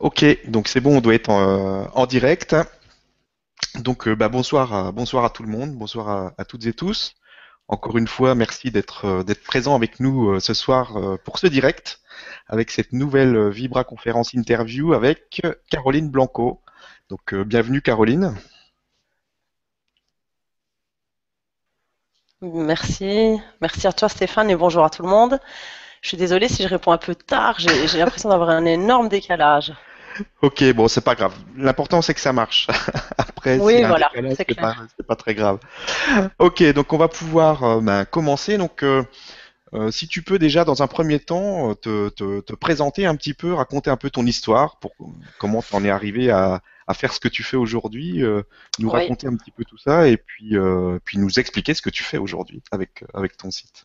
Ok, donc c'est bon, on doit être en, en direct. Donc euh, bah, bonsoir, à, bonsoir à tout le monde, bonsoir à, à toutes et tous. Encore une fois, merci d'être euh, présent avec nous euh, ce soir euh, pour ce direct avec cette nouvelle euh, Vibra conférence interview avec Caroline Blanco. Donc euh, bienvenue Caroline. Merci. Merci à toi Stéphane et bonjour à tout le monde. Je suis désolée si je réponds un peu tard, j'ai l'impression d'avoir un énorme décalage. Ok, bon, c'est pas grave. L'important c'est que ça marche. Après, Oui, voilà, c'est pas, très grave. Ok, donc on va pouvoir euh, ben, commencer. Donc, euh, euh, si tu peux déjà dans un premier temps te, te, te présenter un petit peu, raconter un peu ton histoire, pour comment tu en es arrivé à, à faire ce que tu fais aujourd'hui, nous Oui, raconter un petit peu tout ça et puis, puis nous expliquer ce que tu fais aujourd'hui avec, avec ton site.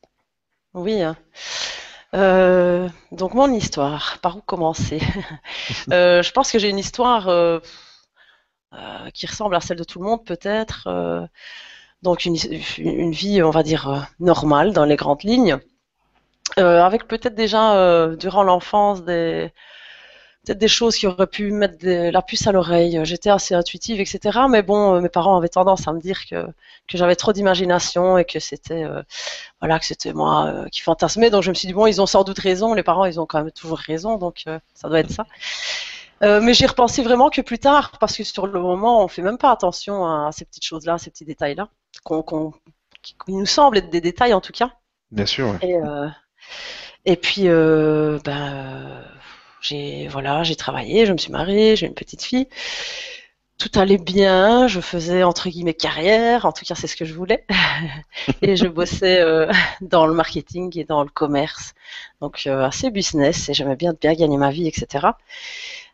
oui. hein. Euh, donc mon histoire, par où commencer? Euh, je pense que j'ai une histoire euh, qui ressemble à celle de tout le monde peut-être. donc une, une vie, on va dire, normale dans les grandes lignes. Avec peut-être déjà durant l'enfance des peut-être des choses qui auraient pu mettre des- la puce à l'oreille. J'étais assez intuitive, etc. Mais bon, euh, mes parents avaient tendance à me dire que, que j'avais trop d'imagination et que c'était euh, voilà que c'était moi euh, qui fantasmais. Donc je me suis dit bon, ils ont sans doute raison. Les parents, ils ont quand même toujours raison, donc euh, ça doit être ça. Mais j'y repensé vraiment que plus tard, parce que sur le moment, on fait même pas attention à ces petites choses-là, à ces petits détails-là, qu'on, qu'on- qui qui nous semblent être des détails en tout cas. Bien sûr. ouais. Et, et puis, ben, j'ai voilà, j'ai travaillé, je me suis mariée, j'ai une petite fille. Tout allait bien, je faisais entre guillemets carrière, en tout cas c'est ce que je voulais. Et je bossais euh, dans le marketing et dans le commerce, donc euh, assez business et j'aimais bien bien gagner ma vie, etc.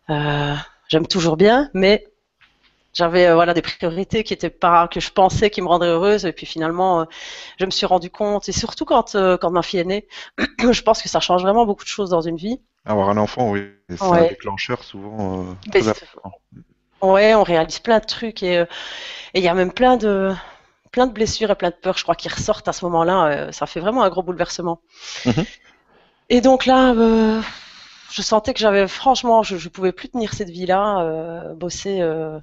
Euh, j'aime toujours bien, mais j'avais euh, voilà des priorités qui étaient pas que je pensais qui me rendraient heureuse et puis finalement euh, je me suis rendu compte et surtout quand euh, quand ma fille est née, je pense que ça change vraiment beaucoup de choses dans une vie. Avoir un enfant, oui, c'est un déclencheur souvent euh, très important. ouais, on réalise plein de trucs et euh, et il y a même plein de plein de blessures et plein de peurs, je crois, qui ressortent à ce moment-là. euh, ça fait vraiment un gros bouleversement. Mhm. Et donc là, euh, je sentais que j'avais franchement, je, je pouvais plus tenir cette vie-là, euh, bosser euh,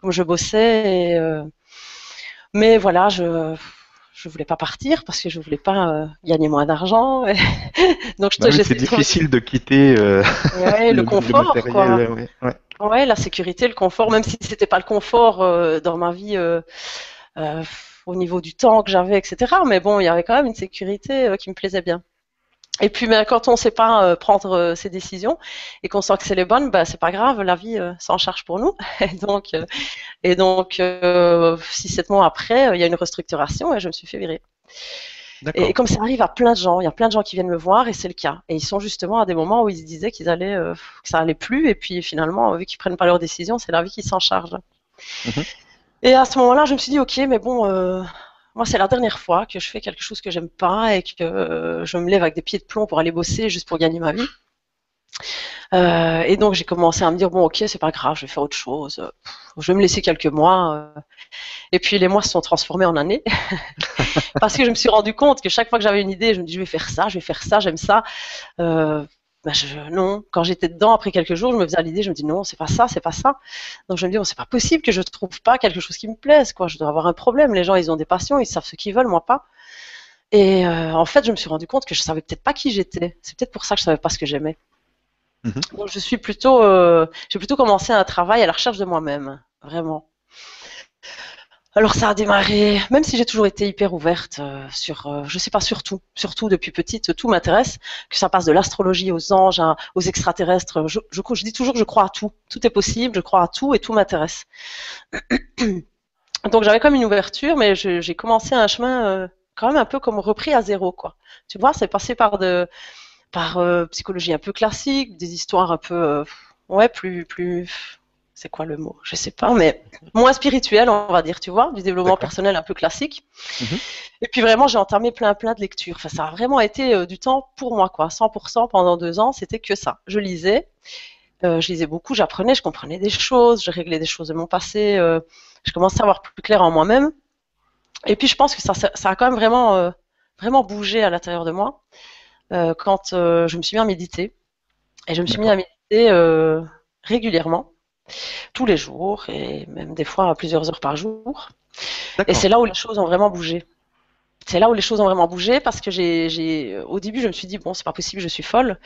comme je bossais. Et, mais voilà, je je voulais pas partir parce que je voulais pas euh, gagner moins d'argent. donc je Bah oui, c'est difficile de quitter euh, ouais, le, le le confort, matériel. quoi. ouais, ouais. Ouais, la sécurité, le confort, même si c'était pas le confort euh, dans ma vie au niveau du temps que j'avais, etc. Mais bon, il y avait quand même une sécurité qui me plaisait bien. Et puis, ben, quand on sait pas euh, prendre euh, ses décisions et qu'on sent que c'est les bonnes, ben, c'est pas grave, la vie euh, s'en charge pour nous. Et donc, euh, et donc, euh, six, sept mois après, il y a une restructuration et je me suis fait virer. Et, et comme ça arrive à plein de gens, il y a plein de gens qui viennent me voir et c'est le cas. Et ils sont justement à des moments où ils se disaient qu'ils allaient, euh, que ça allait plus et puis finalement, vu qu'ils prennent pas leurs décisions, c'est la vie qui s'en charge. Mhm. Et à ce moment-là, je me suis dit, ok, mais bon, euh, moi c'est la dernière fois que je fais quelque chose que j'aime pas et que euh, je me lève avec des pieds de plomb pour aller bosser juste pour gagner ma vie. Euh, et donc j'ai commencé à me dire, bon, ok, c'est pas grave, je vais faire autre chose. Je vais me laisser quelques mois. euh. Et puis les mois se sont transformés en années. Parce que je me suis rendu compte que chaque fois que j'avais une idée, je me dis je vais faire ça, je vais faire ça, j'aime ça. Ben je, non, quand j'étais dedans, après quelques jours, je me faisais à l'idée, je me dis non, c'est pas ça, c'est pas ça. Donc je me dis bon, c'est pas possible que je trouve pas quelque chose qui me plaise, quoi. Je dois avoir un problème. Les gens, ils ont des passions, ils savent ce qu'ils veulent, moi pas. Et euh, en fait, je me suis rendu compte que je savais peut-être pas qui j'étais. C'est peut-être pour ça que je savais pas ce que j'aimais. Mhm. Donc je suis plutôt, euh, j'ai plutôt commencé un travail à la recherche de moi-même, vraiment. Alors ça a démarré, même si j'ai toujours été hyper ouverte euh, sur, euh, je sais pas, sur tout, surtout depuis petite, tout m'intéresse, que ça passe de l'astrologie aux anges, aux extraterrestres. Je, je, je dis toujours, je crois à tout, tout est possible, je crois à tout et tout m'intéresse. Donc j'avais comme une ouverture, mais j'ai commencé un chemin euh, quand même un peu comme repris à zéro, quoi. Tu vois, c'est passé par de, par euh, psychologie un peu classique, des histoires un peu, euh, ouais, plus, plus, c'est quoi le mot? Je sais pas, mais moins spirituel, on va dire, tu vois, du développement personnel un peu classique. Mhm. Et puis vraiment, j'ai entamé plein plein de lectures. Enfin, ça a vraiment été euh, du temps pour moi, quoi. 100% pendant deux ans, c'était que ça. Je lisais, euh, je lisais beaucoup, j'apprenais, je comprenais des choses, je réglais des choses de mon passé, euh, je commençais à avoir plus clair en moi-même. Et puis je pense que ça, ça, ça a quand même vraiment, vraiment bougé à l'intérieur de moi quand je me suis mis à méditer. Et je me suis mis à méditer régulièrement, tous les jours, et même des fois plusieurs heures par jour. Et c'est là où les choses ont vraiment bougé. C'est là où les choses ont vraiment bougé parce que j'ai, j'ai, au début, je me suis dit bon, c'est pas possible, je suis folle,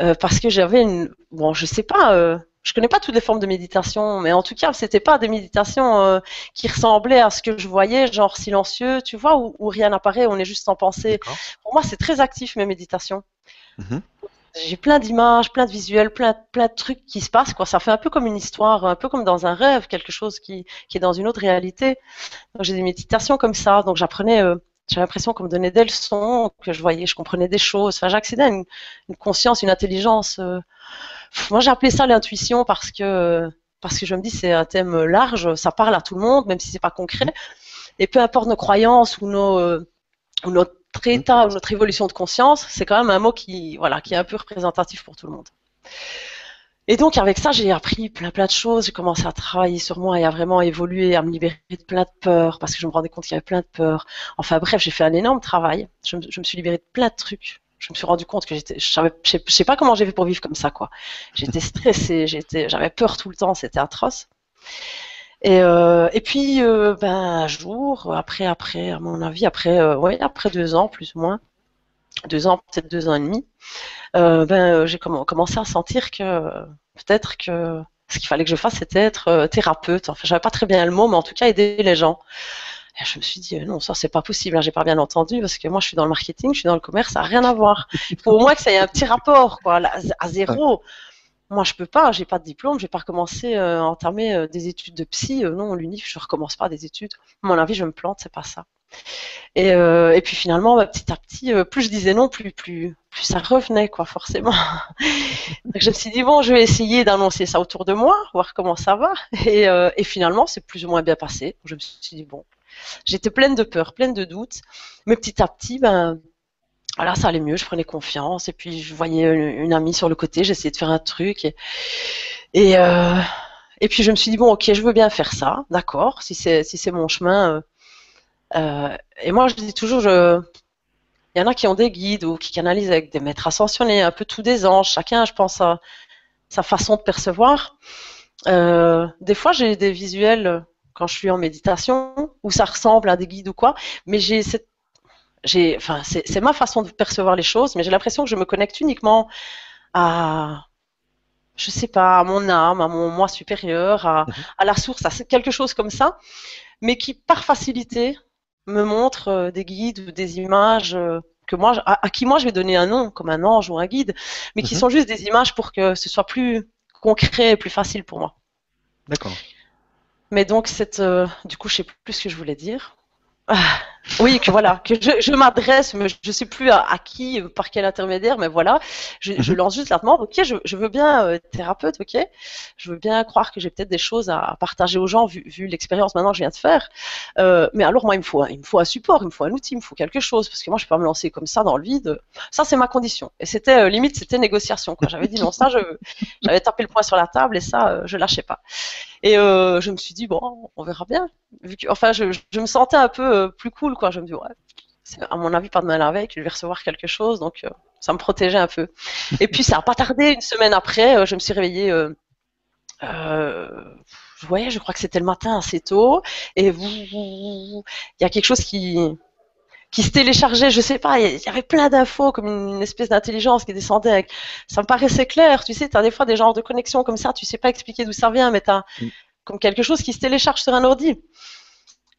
euh, parce que j'avais une, bon, je sais pas, euh, je connais pas toutes les formes de méditation, mais en tout cas, c'était pas des méditations euh, qui ressemblaient à ce que je voyais, genre silencieux, tu vois, où, où rien n'apparaît, on est juste en pensée. Pour moi, c'est très actif mes méditations. Mhm. J'ai plein d'images, plein de visuels, plein, plein de trucs qui se passent, quoi. Ça fait un peu comme une histoire, un peu comme dans un rêve, quelque chose qui, qui est dans une autre réalité. J'ai des méditations comme ça. Donc j'apprenais, euh, j'ai l'impression qu'on me donnait des leçons, que je voyais, je comprenais des choses. Enfin, j'accédais à une, une conscience, une intelligence. euh, moi, j'ai appelé ça l'intuition parce que parce que je me dis c'est un thème large, ça parle à tout le monde, même si c'est pas concret. Et peu importe nos croyances ou nos euh, ou notre état ou notre évolution de conscience, c'est quand même un mot qui voilà qui est un peu représentatif pour tout le monde. Et donc avec ça, j'ai appris plein plein de choses. J'ai commencé à travailler sur moi et à vraiment évoluer, à me libérer de plein de peurs parce que je me rendais compte qu'il y avait plein de peurs. Enfin bref, j'ai fait un énorme travail. Je me, je me suis libérée de plein de trucs. Je me suis rendu compte que j'étais, je savais, je sais, je sais pas comment j'ai fait pour vivre comme ça quoi. J'étais stressée, j'étais, j'avais peur tout le temps, c'était atroce. Et, euh, et puis euh, ben un jour, après après à mon avis, après euh, ouais après deux ans plus ou moins, deux ans peut-être deux ans et demi, ben j'ai comm- commencé à sentir que peut-être que ce qu'il fallait que je fasse c'était être thérapeute. Enfin j'avais pas très bien le mot, mais en tout cas aider les gens. Et je me suis dit, non, ça, c'est pas possible, hein, j'ai pas bien entendu, parce que moi, je suis dans le marketing, je suis dans le commerce, ça n'a rien à voir. Il faut au moins que ça ait un petit rapport, quoi, à zéro. Moi, je peux pas, j'ai pas de diplôme, je vais pas recommencer euh, entamer euh, des études de psy. Euh, non, l'UNIF, je recommence pas des études. Mon avis, je me plante, c'est pas ça. Et, euh, et puis finalement, bah, petit à petit, euh, plus je disais non, plus, plus, plus ça revenait, quoi, forcément. Donc je me suis dit, bon, je vais essayer d'annoncer ça autour de moi, voir comment ça va. Et, euh, et finalement, c'est plus ou moins bien passé. Je me suis dit, bon, j'étais pleine de peur, pleine de doutes. Mais petit à petit, ben, voilà, ça allait mieux, je prenais confiance. Et puis, je voyais une, amie sur le côté, j'essayais de faire un truc. Et, euh, et puis, je me suis dit, bon, ok, je veux bien faire ça, d'accord, si c'est si mon chemin. euh, euh, et moi, je dis toujours, il y en a qui ont des guides ou qui canalisent avec des maîtres ascensionnés, un peu tous des anges. Chacun, je pense, a sa façon de percevoir. Des fois, j'ai des visuels quand je suis en méditation où ça ressemble à des guides ou quoi, mais j'ai cette j'ai, enfin, c'est ma façon de percevoir les choses, mais j'ai l'impression que je me connecte uniquement à, je sais pas, à mon âme, à mon moi supérieur, à, à la source, à quelque chose comme ça, mais qui, par facilité, me montre euh, des guides ou des images euh, que moi, à, à qui moi je vais donner un nom, comme un ange ou un guide, mais qui Mhm. sont juste des images pour que ce soit plus concret et plus facile pour moi. D'accord. Mais donc, cette, euh, du coup, je sais plus ce que je voulais dire. Ah, oui, que voilà, que je, je m'adresse, mais je ne sais plus à, à qui, par quel intermédiaire, mais voilà, je, je Mhm. lance juste la demande. Ok, je, je veux bien euh, être thérapeute, ok, je veux bien croire que j'ai peut-être des choses à, à partager aux gens vu, vu l'expérience maintenant que je viens de faire. Euh, mais alors moi, il me faut, un- il me faut un support, il me faut un outil, il me faut quelque chose, parce que moi, je peux pas me lancer comme ça dans le vide. Ça, c'est ma condition. Et c'était euh, limite, c'était négociation. Quoi. J'avais dit non, ça, j'avais tapé le poing sur la table et ça, euh, je lâchais pas. Et je me suis dit bon, on verra bien. Vu que, enfin, je, je me sentais un peu plus cool, quoi. Je me dis ouais, c'est à mon avis pas la veille que je vais recevoir quelque chose, donc euh, ça me protégeait un peu. Et puis ça a pas tardé, une semaine après, euh, je me suis réveillée. Euh, euh, je voyais, je crois que c'était le matin assez tôt, et il y a quelque chose qui qui se téléchargeait, je sais pas, il y avait plein d'infos comme une, une espèce d'intelligence qui descendait avec, ça me paraissait clair, tu sais, tu as des fois des genres de connexions comme ça, tu sais pas expliquer d'où ça vient, mais tu as Mm. comme quelque chose qui se télécharge sur un ordi.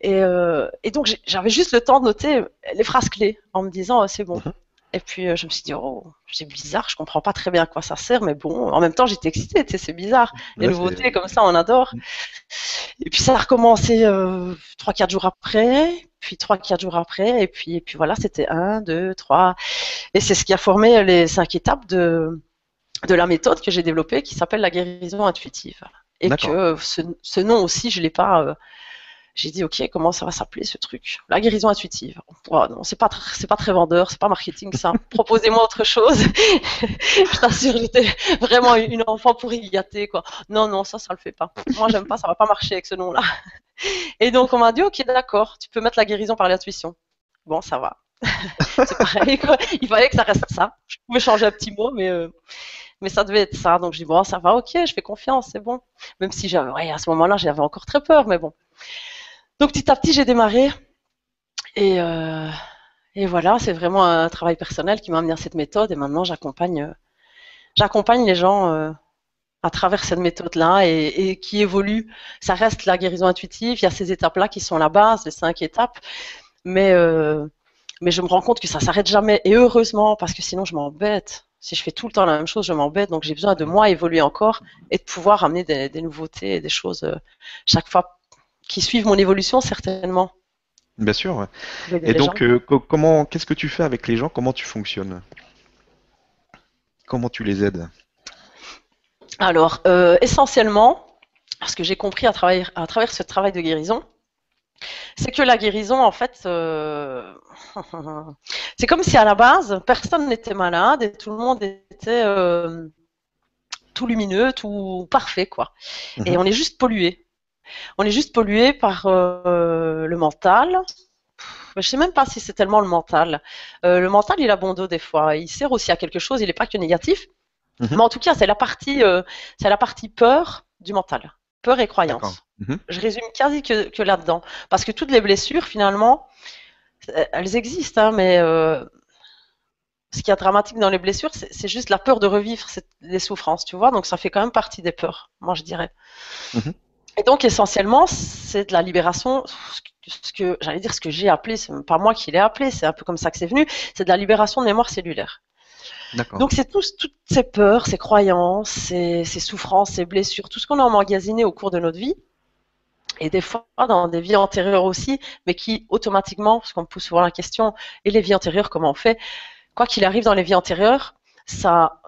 Et, euh, et donc j'avais juste le temps de noter les phrases clés en me disant euh, c'est bon. Mhm. Et puis euh, je me suis dit oh c'est bizarre, je comprends pas très bien à quoi ça sert, mais bon, en même temps j'étais excitée, tu sais, c'est bizarre, les Ouais, nouveautés comme ça on adore. Mm. Et puis ça a recommencé euh, trois quatre jours après, puis trois quatre jours après, et puis et puis voilà c'était un deux trois, et c'est ce qui a formé les cinq étapes de de la méthode que j'ai développée qui s'appelle la guérison intuitive. Et que ce, ce nom aussi, je l'ai pas. euh, j'ai dit ok, comment ça va s'appeler ce truc? La guérison intuitive. Oh, non, c'est pas c'est pas très vendeur, c'est pas marketing ça. Proposez-moi autre chose. je t'assure, j'étais vraiment une enfant pourri gâtée quoi. Non non, ça ça le fait pas. Moi j'aime pas, ça va pas marcher avec ce nom-là. Et donc on m'a dit ok d'accord, tu peux mettre la guérison par l'intuition. Bon ça va. c'est pareil quoi. Il fallait que ça reste ça. Je pouvais changer un petit mot mais euh, mais ça devait être ça. Donc je dis bon, ça va, ok, je fais confiance, c'est bon. Même si j'avais, ouais, à ce moment-là, j'avais encore très peur, mais bon. Donc petit à petit, j'ai démarré et, euh, et voilà, c'est vraiment un travail personnel qui m'a amené à cette méthode et maintenant j'accompagne, euh, les gens euh, à travers cette méthode-là et, qui évolue. Ça reste la guérison intuitive. Il y a ces étapes-là qui sont la base, les cinq étapes, mais je me rends compte que ça s'arrête jamais et heureusement parce que sinon je m'embête. Si je fais tout le temps la même chose, je m'embête. Donc j'ai besoin de moi évoluer encore et de pouvoir amener des, des nouveautés et des choses chaque fois qui suivent mon évolution certainement. Bien sûr. Et donc, euh, comment, qu'est-ce que tu fais avec les gens? Comment tu fonctionnes? Comment tu les aides? Alors, euh, essentiellement, ce que j'ai compris à travers, à travers ce travail de guérison, c'est que la guérison, en fait, euh... c'est comme si à la base, personne n'était malade et tout le monde était euh, tout lumineux, tout parfait, quoi. Et on est juste pollué. On est juste pollué par euh, le mental. Je sais même pas si c'est tellement le mental. Euh, le mental, il a bon dos des fois. Il sert aussi à quelque chose. Il n'est pas que négatif. Mm -hmm. Mais en tout cas, c'est la partie, euh, c'est la partie peur du mental, peur et croyance. Mm -hmm. Je résume quasi que, que là-dedans, parce que toutes les blessures, finalement, elles existent, hein, mais ce qui est dramatique dans les blessures, c'est juste la peur de revivre les souffrances, tu vois. Donc ça fait quand même partie des peurs, moi je dirais. Mmh. Et donc essentiellement, c'est de la libération, ce que j'allais dire, ce que j'ai appelé, c'est pas moi qui l'ai appelé, c'est un peu comme ça que c'est venu, c'est de la libération de mémoire cellulaire. Donc c'est tout, toutes ces peurs, ces croyances, ces, ces, souffrances, ces blessures, tout ce qu'on a emmagasiné au cours de notre vie, et des fois dans des vies antérieures aussi, mais qui automatiquement, parce qu'on me pose souvent la question, et les vies antérieures, comment on fait? Quoi qu'il arrive dans les vies antérieures, ça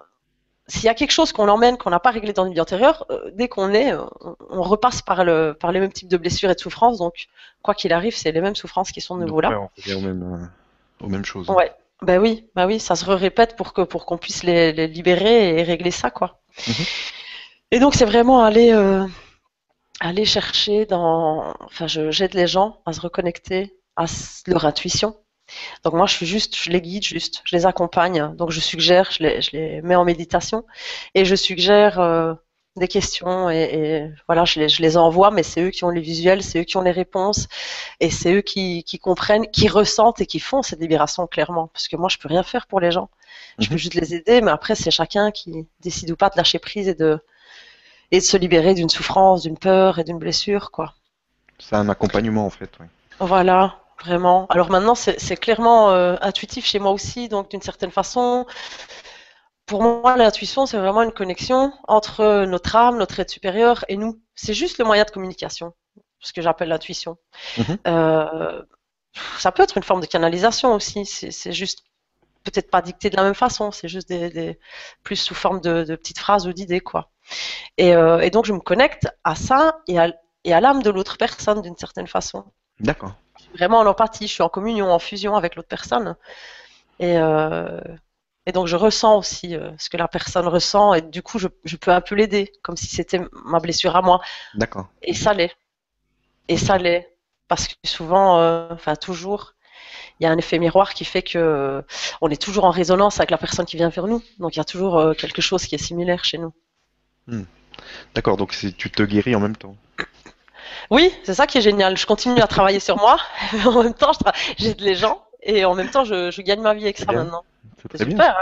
s'il y a quelque chose qu'on emmène, qu'on n'a pas réglé dans une vie antérieure, euh, dès qu'on est, on, on, repasse par, le, par les mêmes types de blessures et de souffrances. Donc, quoi qu'il arrive, c'est les mêmes souffrances qui sont de nouveau là. Ouais, on revient aux mêmes, euh, aux mêmes choses. Ouais. Ben oui, bah oui, ça se répète pour que pour qu'on puisse les, les, libérer et régler ça, quoi. -hmm. Et donc, c'est vraiment aller euh, aller chercher dans. Enfin, j'aide les gens à se reconnecter à leur intuition, donc moi, je suis juste, je les guide juste, je les accompagne. Donc je suggère, je les, je les mets en méditation et je suggère euh, des questions et, et voilà, je les, je les, envoie, mais c'est eux qui ont les visuels, c'est eux qui ont les réponses et c'est eux qui, qui, comprennent, qui ressentent et qui font cette libération clairement. Parce que moi, je peux rien faire pour les gens. Je mm -hmm. peux juste les aider, mais après, c'est chacun qui décide ou pas de lâcher prise et de et de se libérer d'une souffrance, d'une peur et d'une blessure, quoi. C'est un accompagnement en fait. Oui. Voilà, vraiment. Alors maintenant, c'est clairement euh, intuitif chez moi aussi, donc d'une certaine façon, pour moi, l'intuition, c'est vraiment une connexion entre notre âme, notre être supérieur et nous. C'est juste le moyen de communication, ce que j'appelle l'intuition. Mm -hmm. euh, ça peut être une forme de canalisation aussi, c'est juste peut-être pas dicté de la même façon, c'est juste des, des, plus sous forme de, de petites phrases ou d'idées, quoi. Et, euh, et, donc, je me connecte à ça et à, et à l'âme de l'autre personne d'une certaine façon. D'accord vraiment en empathie, je suis en communion, en fusion avec l'autre personne. Et, euh, et, donc je ressens aussi euh, ce que la personne ressent et du coup je, je peux un peu l'aider, comme si c'était ma blessure à moi. D'accord. Et ça l'est. Et ça l'est. Parce que souvent, euh, enfin toujours, il y a un effet miroir qui fait que on est toujours en résonance avec la personne qui vient vers nous. Donc il y a toujours quelque chose qui est similaire chez nous. Hmm. D'accord, donc tu te guéris en même temps. Oui, c'est ça qui est génial. Je continue à travailler sur moi. en même temps, j'aide les gens et en même temps, je, je gagne ma vie avec ça maintenant. C'est super, bien.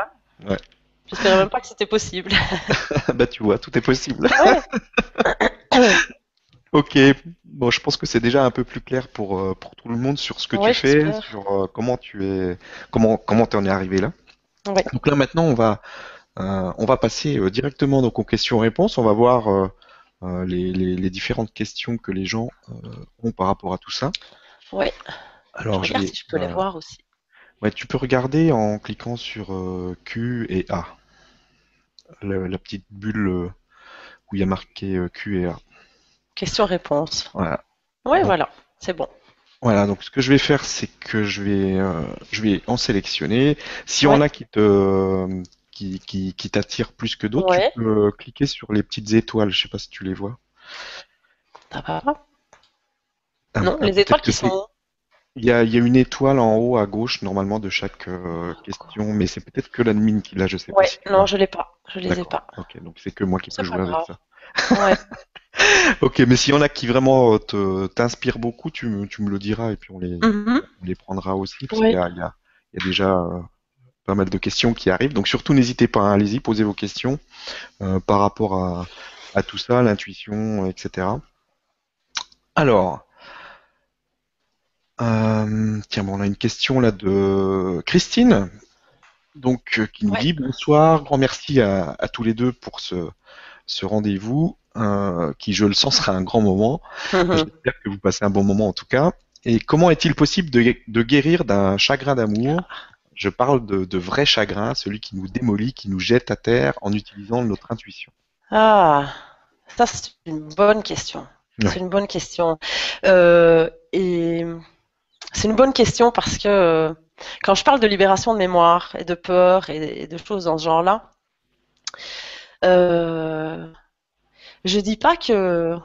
hein ouais. J'espérais même pas que c'était possible. bah tu vois, tout est possible. ok, bon, je pense que c'est déjà un peu plus clair pour, euh, pour tout le monde sur ce que ouais, tu fais, sur euh, comment tu es, comment comment en es arrivé là. Ouais. Donc là maintenant, on va euh, on va passer euh, directement donc aux questions-réponses. On va voir euh, les, les, les, différentes questions que les gens euh, ont par rapport à tout ça. Ouais. Alors, je regarde si je peux les voir aussi. Ouais, tu peux regarder en cliquant sur euh, Q et A. Le, la petite bulle où il y a marqué Q et A. Question-réponse. Voilà. Ouais, donc, voilà, c'est bon. Voilà, donc ce que je vais faire, c'est que je vais, euh, je vais en sélectionner. Si ouais. on a qui te, qui, qui, qui t'attire plus que d'autres, ouais. tu peux cliquer sur les petites étoiles. Je sais pas si tu les vois. Ça va ah, Non, les étoiles qui sont. Il y, a, il y a une étoile en haut à gauche normalement de chaque euh, question, mais c'est peut-être que l'admin qui l'a, je sais pas. Ouais, si non, l'as. je l'ai pas. Je les ai pas. Ok, donc c'est que moi qui peux pas jouer avec ça. Ouais. Ok, mais s'il y en a qui vraiment euh, t'inspirent beaucoup, tu me, tu me le diras et puis on les, Mhm. on les prendra aussi parce Oui. qu'il y a, y y déjà euh, pas mal de questions qui arrivent. Donc surtout n'hésitez pas, hein, allez-y, posez vos questions euh, par rapport à, à tout ça, l'intuition, etc. Alors, euh, tiens, bon, on a une question là de Christine, donc euh, qui nous Ouais. dit bonsoir, grand merci à, à tous les deux pour ce, ce rendez-vous, euh, qui je le sens sera un grand moment. J'espère que vous passez un bon moment en tout cas. Et comment est-il possible de, de guérir d'un chagrin d'amour Je parle de, de vrai chagrin, celui qui nous démolit, qui nous jette à terre en utilisant notre intuition. Ah, ça c'est une bonne question. Ouais. C'est une bonne question. Euh, et c'est une bonne question parce que euh, quand je parle de libération de mémoire et de peur et, et de choses dans ce genre-là, euh, je dis pas que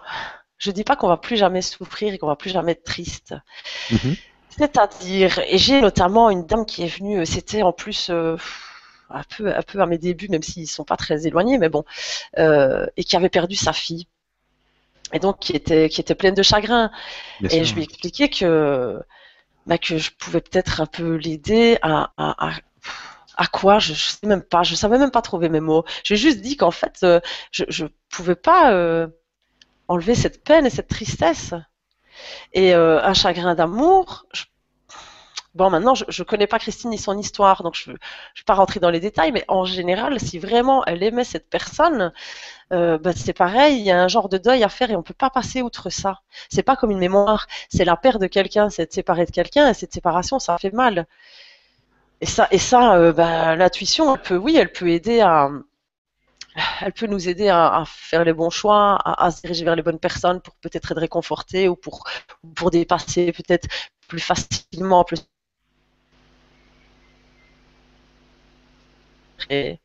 je dis pas qu'on va plus jamais souffrir et qu'on va plus jamais être triste. Mhm. C'est-à-dire, et j'ai notamment une dame qui est venue, euh, c'était en plus euh, un peu, un peu à mes débuts, même s'ils sont pas très éloignés, mais bon, euh, et qui avait perdu sa fille. Et donc qui était, qui était pleine de chagrin. Bien Et sûr. je lui ai expliqué que, bah, que je pouvais peut-être un peu l'aider à, à, à, à quoi, je, je sais même pas, je savais même pas trouver mes mots. J'ai juste dit qu'en fait, euh, je, je pouvais pas euh, enlever cette peine et cette tristesse. Et euh, un chagrin d'amour, bon maintenant je, je connais pas Christine ni son histoire, donc je ne vais pas rentrer dans les détails, mais en général, si vraiment elle aimait cette personne, euh, bah, c'est pareil, il y a un genre de deuil à faire et on peut pas passer outre ça. C'est pas comme une mémoire, c'est la perte de quelqu'un, c'est de séparer de quelqu'un, et cette séparation, ça fait mal. Et ça, et ça, euh, bah, l'intuition, peut, oui, elle peut aider à, elle peut nous aider à, faire les bons choix, à, se diriger vers les bonnes personnes pour peut-être être réconforté ou pour, pour dépasser peut-être plus facilement. Et,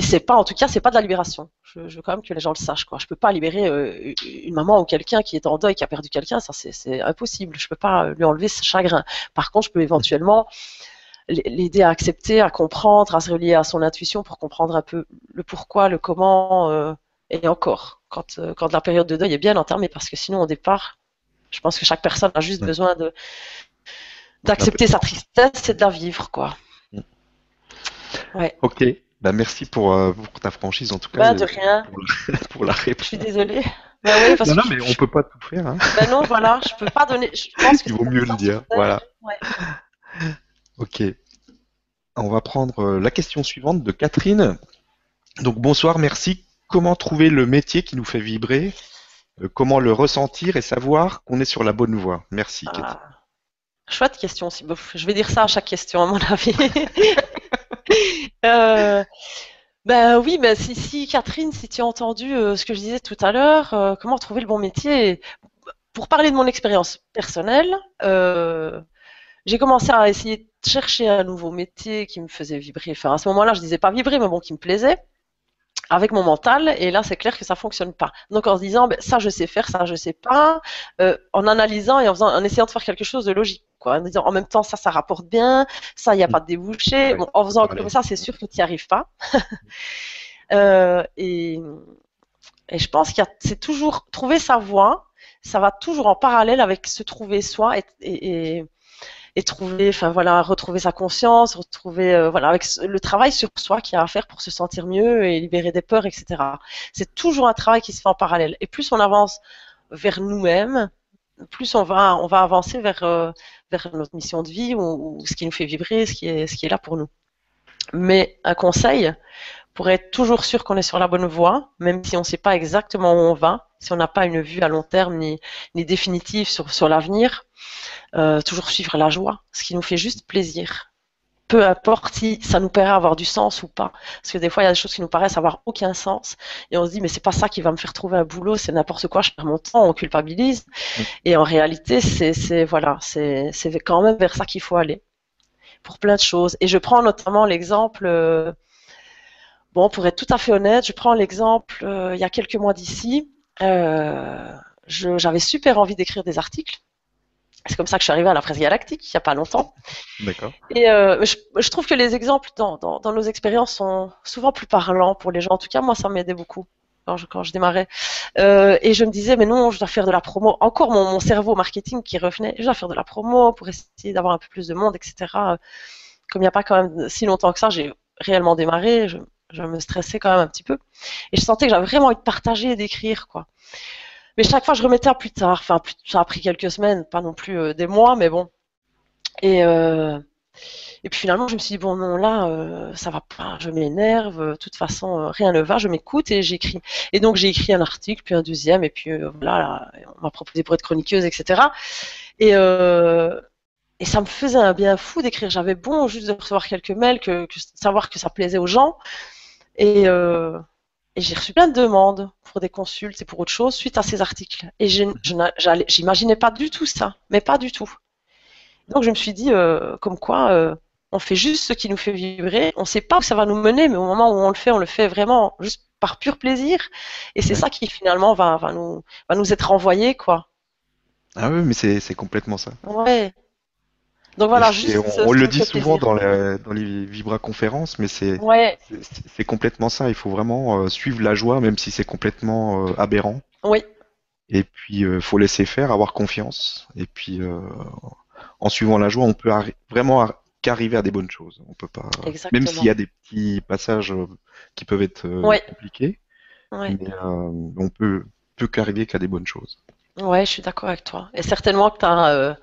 c'est pas, en tout cas, c'est pas de la libération. Je, veux quand même que les gens le sachent, quoi. Je peux pas libérer euh, une maman ou quelqu'un qui est en deuil, qui a perdu quelqu'un, ça c'est impossible. Je peux pas lui enlever ce chagrin. Par contre, je peux éventuellement l'aider à accepter, à comprendre, à se relier à son intuition pour comprendre un peu le pourquoi, le comment, euh, et encore, quand, euh, quand la période de deuil est bien entamée, parce que sinon au départ, je pense que chaque personne a juste besoin de d'accepter sa tristesse et de la vivre, quoi. Ouais. Ok, bah merci pour, euh, pour ta franchise en tout cas Bah, de rien. pour, la- pour la Je réponse. suis désolée. Bah oui, parce Non, mais je- on peut pas tout faire. Hein. bah non, voilà, je peux pas donner. Je pense que Il vaut mieux le dire, voilà. Ouais. Ok. On va prendre euh, la question suivante de Catherine. Donc bonsoir, merci. Comment trouver le métier qui nous fait vibrer? Euh, Comment le ressentir et savoir qu'on est sur la bonne voie? Merci. Catherine. Ah. Chouette question Je vais dire ça à chaque question, à mon avis. Euh, ben oui, mais si, si, Catherine, si tu as entendu euh, ce que je disais tout à l'heure, euh, comment trouver le bon métier? Pour parler de mon expérience personnelle, j'ai commencé à essayer de chercher un nouveau métier qui me faisait vibrer. Enfin, à ce moment-là, je disais pas vibrer, mais bon, qui me plaisait avec mon mental. Et là, c'est clair que ça fonctionne pas. Donc, en se disant, ben, ça, je sais faire, ça, je sais pas, euh, en analysant et en, faisant, en essayant de faire quelque chose de logique, quoi. En disant, en même temps, ça, ça rapporte bien, ça, il n'y a pas de débouché. Bon, en faisant comme ça, c'est sûr que tu n'y arrives pas. Euh, et, et je pense qu'il c'est toujours trouver sa voie. Ça va toujours en parallèle avec se trouver soi et, et, et, et trouver, enfin voilà, retrouver sa conscience, retrouver, euh, voilà, avec le travail sur soi qu'il y a à faire pour se sentir mieux et libérer des peurs, etc. C'est toujours un travail qui se fait en parallèle. Et plus on avance vers nous-mêmes, plus on va, on va avancer vers, euh, vers notre mission de vie ou, ou ce qui nous fait vibrer, ce qui est, ce qui est là pour nous. Mais un conseil, pour être toujours sûr qu'on est sur la bonne voie, même si on ne sait pas exactement où on va, si on n'a pas une vue à long terme ni, ni définitive sur, sur l'avenir, euh, toujours suivre la joie, ce qui nous fait juste plaisir. Peu importe si ça nous paraît avoir du sens ou pas. Parce que des fois, il y a des choses qui nous paraissent avoir aucun sens. Et on se dit, mais c'est pas ça qui va me faire trouver un boulot, c'est n'importe quoi, je perds mon temps, on culpabilise. Et en réalité, c'est, voilà, c'est, quand même vers ça qu'il faut aller. Pour plein de choses. Et je prends notamment l'exemple, euh, Bon, pour être tout à fait honnête, je prends l'exemple, euh, il y a quelques mois d'ici, euh, j'avais super envie d'écrire des articles. C'est comme ça que je suis arrivée à la fresque galactique il n'y a pas longtemps. D'accord. Et euh, je, je trouve que les exemples dans, dans, dans nos expériences sont souvent plus parlants pour les gens. En tout cas, moi, ça m'aidait beaucoup quand je, quand je démarrais. Euh, et je me disais, mais non, je dois faire de la promo. Encore mon, mon cerveau marketing qui revenait, je dois faire de la promo pour essayer d'avoir un peu plus de monde, etc. Comme il n'y a pas quand même si longtemps que ça, j'ai réellement démarré. Je, je me stressais quand même un petit peu. Et je sentais que j'avais vraiment envie de partager et d'écrire, quoi. Mais chaque fois, je remettais à plus tard. Ça a pris quelques semaines, pas non plus euh, des mois, mais bon. Et, euh, et puis finalement, je me suis dit, bon, non, là, euh, ça va pas, je m'énerve. De toute façon, euh, rien ne va, je m'écoute et j'écris. Et donc, j'ai écrit un article, puis un deuxième, et puis voilà, là, on m'a proposé pour être chroniqueuse, etc. Et, ça me faisait un bien fou d'écrire. J'avais bon juste de recevoir quelques mails, que, savoir que ça plaisait aux gens. Et, et j'ai reçu plein de demandes pour des consultes et pour autre chose suite à ces articles. Et je, j'imaginais pas du tout ça, mais pas du tout. Donc je me suis dit, euh, comme quoi, euh, on fait juste ce qui nous fait vibrer. On sait pas où ça va nous mener, mais au moment où on le fait, on le fait vraiment juste par pur plaisir. Et c'est Ouais. ça qui finalement va, va nous, va nous être renvoyé, quoi. Ah oui, mais c'est c'est complètement ça. Ouais. Donc voilà, juste. on, ce- on ce le dit souvent dans, la- dans les Vibra conférences, mais c'est Ouais, complètement ça. Il faut vraiment euh, suivre la joie, même si c'est complètement euh, aberrant. oui, Et puis, euh, faut laisser faire, avoir confiance. Et puis, euh, en suivant la joie, on peut vraiment ar- qu'arriver à des bonnes choses. On peut pas, même exactement. s'il y a des petits passages qui peuvent être Ouais. compliqués, Ouais. mais on peut peut qu'arriver qu'à des bonnes choses. Ouais, je suis d'accord avec toi. Et certainement que tu as,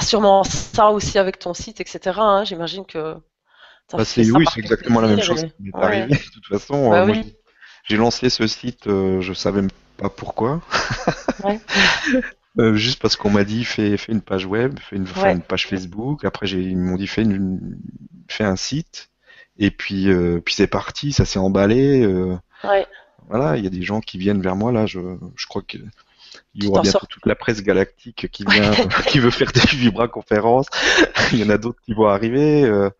sûrement ça aussi avec ton site, etc. hein. J'imagine que tu as Bah, fait c'est, oui, c'est exactement la même chose qui m'est Ouais. arrivé. De toute façon, Bah euh, oui. j'ai lancé ce site, euh, je savais même pas pourquoi. Ouais. Euh, juste parce qu'on m'a dit fais, fais une page web, fais une, enfin, Ouais. une page Facebook. Après, ils m'ont dit fais, une, fais un site. Et puis, euh, puis c'est parti, ça s'est emballé. voilà, il y a des gens qui viennent vers moi là. Je, je crois que il y aura bientôt toute la presse galactique qui vient, qui veut faire des vibra conférences. Il y en a d'autres qui vont arriver. euh,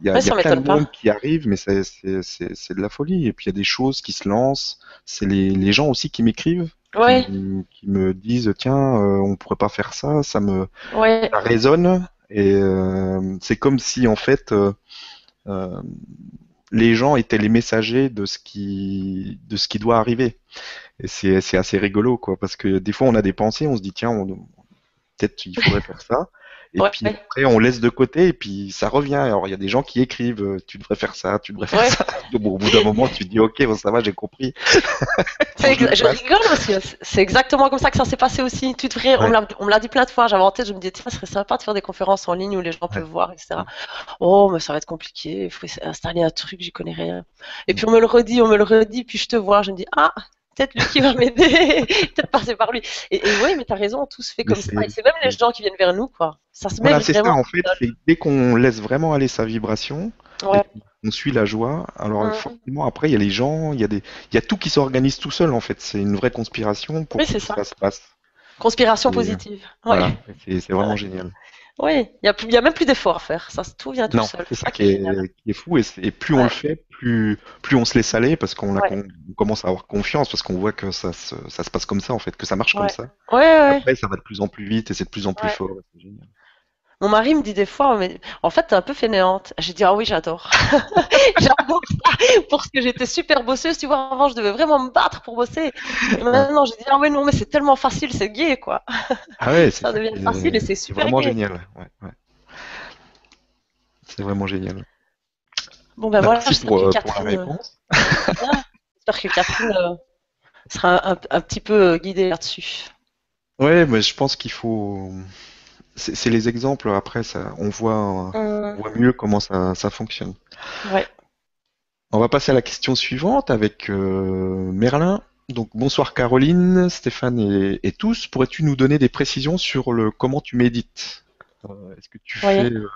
il y a, Ouais, il y a plein de monde qui arrive, mais c'est, de la folie. Et puis il y a des choses qui se lancent. C'est les, les gens aussi qui m'écrivent, Ouais, qui, qui me disent tiens, euh, on pourrait pas faire ça. Ça me, ouais, ça résonne. Et euh, c'est comme si en fait euh, les gens étaient les messagers de ce qui, de ce qui doit arriver. Et c'est, assez rigolo, quoi, parce que des fois on a des pensées, on se dit tiens, peut-être il faudrait faire ça. Et Ouais. puis après, on laisse de côté et puis ça revient. Alors il y a des gens qui écrivent, euh, tu devrais faire ça, tu devrais faire Ouais. ça. Au bout d'un moment, tu te dis, ok, bon, ça va, j'ai compris. C'est je exa- je passe. rigole parce que c'est exactement comme ça que ça s'est passé aussi. Tu devrais, on Ouais. me l'a- on me l'a dit plein de fois, j'avais en tête, je me disais, tiens, ce serait sympa de faire des conférences en ligne où les gens peuvent voir, etc. Oh, mais ça va être compliqué, il faut installer un truc, j'y connais rien. Et puis on me le redit, on me le redit, puis je te vois, je me dis, ah, peut-être lui qui va m'aider, peut-être passer par lui. Et, et oui, mais t'as raison, tout se fait Mais comme ça. c'est- Et c'est même les gens qui viennent vers nous, quoi. Ça se met Voilà, c'est ça en fait. C'est dès qu'on laisse vraiment aller sa vibration, Ouais. on suit la joie. Alors forcément, après, il y a les gens, il y a des, il y a tout qui s'organise tout seul en fait. C'est une vraie conspiration pour Oui, que tout ça. ça se passe. Conspiration Et, positive. Ouais. Voilà, c'est c'est vraiment génial. Oui, il y a, même plus d'efforts à faire. Ça, tout vient tout Non, seul. c'est ça ça qui est qui fou et, plus on le fait, plus, plus on se laisse aller parce qu'on Ouais. commence à avoir confiance parce qu'on voit que ça se, ça se passe comme ça en fait, que ça marche comme ça. Après, ça va de plus en plus vite et c'est de plus en plus fort. C'est génial. Mon mari me dit des fois, mais en fait, t'es un peu fainéante. J'ai dit, ah oui, j'adore. j'adore ça. Parce que j'étais super bosseuse. Tu vois, avant, je devais vraiment me battre pour bosser. Et maintenant, j'ai dit, ah ouais, non, mais c'est tellement facile, c'est gay, quoi. Ah ouais, c'est Ça devient facile et c'est c'est super vraiment gai. génial. Ouais, ouais. C'est vraiment génial. Bon, ben voilà, j'espère pour, que euh, Catherine, euh, réponse. j'espère que Catherine euh, sera un, un petit peu euh, guidée là-dessus. Ouais, mais je pense qu'il faut. C'est les exemples, après, ça, on voit, on voit mieux comment ça, ça fonctionne. ouais. On va passer à la question suivante avec euh, Merlin. Donc, bonsoir Caroline, Stéphane et, et tous. Pourrais-tu nous donner des précisions sur le comment tu médites? Euh, est-ce que tu fais euh,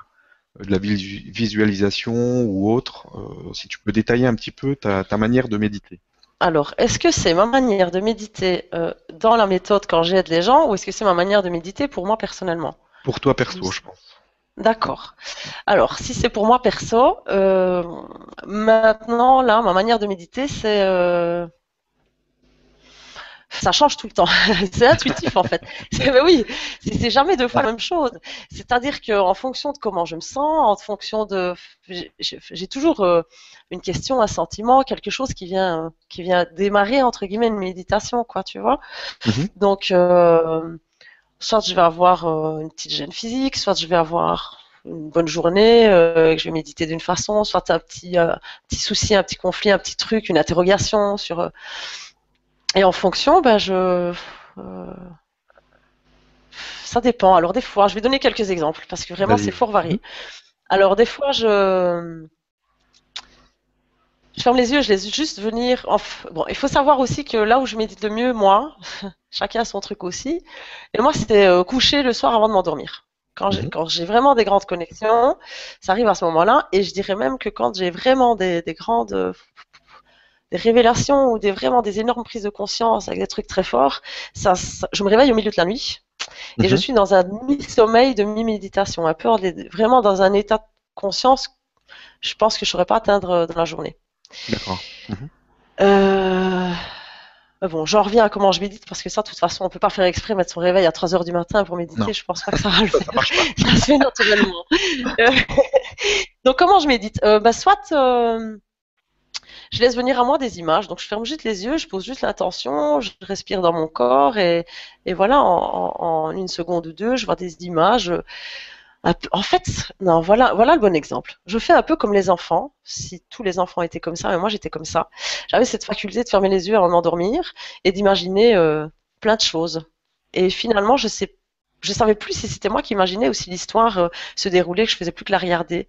de la visu- visualisation ou autre? Euh, si tu peux détailler un petit peu ta, ta manière de méditer. Alors, est-ce que c'est ma manière de méditer euh, dans la méthode quand j'aide les gens ou est-ce que c'est ma manière de méditer pour moi personnellement? Pour toi perso, je pense. D'accord. Alors, si c'est pour moi perso, euh, maintenant, là, ma manière de méditer, c'est euh, ça change tout le temps. c'est intuitif en fait. Mais oui, c'est jamais deux fois la même chose. C'est-à-dire qu'en fonction de comment je me sens, en fonction de, j'ai toujours euh, une question, un sentiment, quelque chose qui vient, qui vient démarrer entre guillemets une méditation, quoi, tu vois. Mm-hmm. Donc, soit je vais avoir euh, une petite gêne physique, soit je vais avoir une bonne journée, que je vais méditer d'une façon, soit un petit, petit souci, un petit conflit, un petit truc, une interrogation sur et en fonction, ben je. Euh, ça dépend. Alors des fois, je vais donner quelques exemples parce que vraiment c'est fort varié. Alors des fois, je. Je ferme les yeux, je laisse juste venir. Bon, il faut savoir aussi que là où je médite le mieux, moi, chacun a son truc aussi. Et moi, c'était euh, coucher le soir avant de m'endormir. Quand j'ai, mhm. quand j'ai vraiment des grandes connexions, ça arrive à ce moment-là. Et je dirais même que quand j'ai vraiment des, des grandes des révélations ou des vraiment des énormes prises de conscience avec des trucs très forts, ça, je me réveille au milieu de la nuit et je mhm. suis dans un mi-sommeil de mi-méditation, un peu vraiment dans un état de conscience. Je pense que je ne saurais pas atteindre dans la journée. D'accord. Mhm. Euh, bon, j'en reviens à comment je médite parce que ça, de toute façon, on peut pas faire exprès mettre son réveil à 3 heures du matin pour méditer. Je pense pas que ça va le faire. ça, se fait naturellement. Euh, donc, comment je médite? Euh, bah, Soit je laisse venir à moi des images. Donc je ferme juste les yeux, je pose juste l'attention, je respire dans mon corps et, et voilà, en, une seconde ou deux, je vois des images. En fait, non, voilà, voilà le bon exemple. Je fais un peu comme les enfants. Si tous les enfants étaient comme ça, mais moi j'étais comme ça. J'avais cette faculté de fermer les yeux avant de m'endormir et d'imaginer euh, plein de choses. Et finalement, je sais, je savais plus si c'était moi qui imaginais ou si l'histoire euh, se déroulait, que je faisais plus que la regarder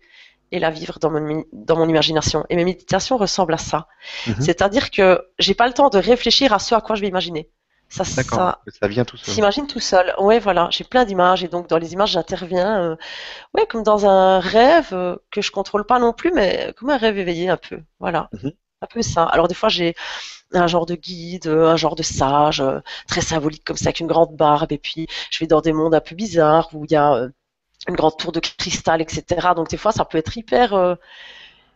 et la vivre dans mon, dans mon imagination. Et mes méditations ressemblent à ça. Mhm. C'est-à-dire que j'ai pas le temps de réfléchir à ce à quoi je vais imaginer. Ça, ça, ça vient tout seul. S'imagine tout seul. Ouais, voilà. J'ai plein d'images et donc dans les images, j'interviens, euh, ouais, comme dans un rêve euh, que je contrôle pas non plus, mais comme un rêve éveillé un peu. Voilà. Mhm. Un peu ça. Alors des fois, j'ai un genre de guide, un genre de sage, euh, très symbolique comme ça, avec une grande barbe. Et puis, je vais dans des mondes un peu bizarres où il y a une grande tour de cristal, etc. Donc des fois, ça peut être hyper euh,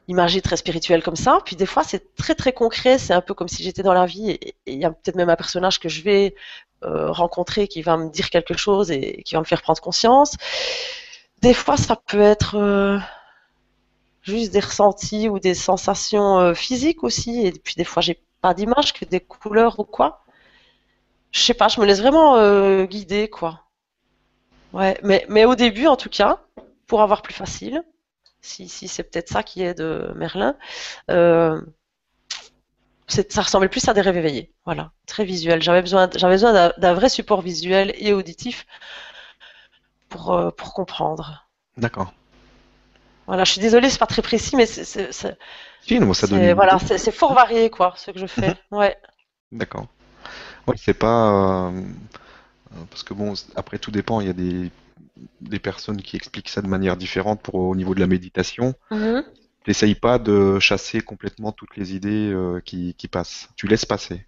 imagé, très spirituel comme ça. Puis des fois, c'est très très concret. C'est un peu comme si j'étais dans la vie et il y a peut-être même un personnage que je vais euh, rencontrer qui va me dire quelque chose et qui va me faire prendre conscience. Des fois, ça peut être euh, juste des ressentis ou des sensations euh, physiques aussi. Et puis des fois, j'ai pas d'image que des couleurs ou quoi. Je sais pas, je me laisse vraiment guider, quoi. Ouais, mais, mais au début, en tout cas, pour avoir plus facile, si, si c'est peut-être ça qui est de Merlin, euh, ça ressemblait plus à des rêves éveillés. Voilà, très visuel. J'avais besoin, j'avais besoin d'un vrai support visuel et auditif pour, euh, pour comprendre. D'accord. Voilà, je suis désolée, c'est pas très précis, mais c'est, c'est, ça voilà, c'est, fort varié, quoi, ce que je fais. Ouais. D'accord. Oui, c'est pas. Euh, euh, parce que bon, après tout dépend, il y a des, des personnes qui expliquent ça de manière différente pour au niveau de la méditation. Mm N'essaye pas de chasser complètement toutes les idées euh, qui, qui, passent. Tu laisses passer.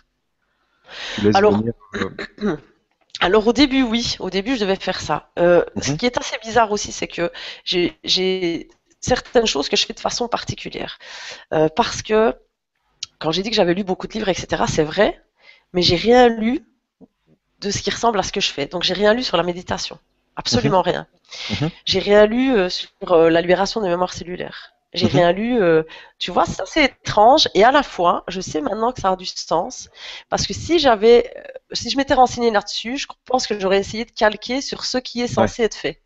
Tu laisses alors, venir, euh, alors au début, oui. Au début, je devais faire ça. Ce mhm. qui est assez bizarre aussi, c'est que j'ai certaines choses que je fais de façon particulière. parce que quand j'ai dit que j'avais lu beaucoup de livres, etc., c'est vrai, mais j'ai rien lu de ce qui ressemble à ce que je fais. Donc j'ai rien lu sur la méditation, absolument mhm. rien. Mhm. J'ai rien lu euh, sur euh, la libération des mémoires cellulaires. J'ai mhm. rien lu, euh, tu vois, c'est assez étrange et à la fois, je sais maintenant que ça a du sens parce que si j'avais, si je m'étais renseigné là-dessus, je pense que j'aurais essayé de calquer sur ce qui est censé être fait.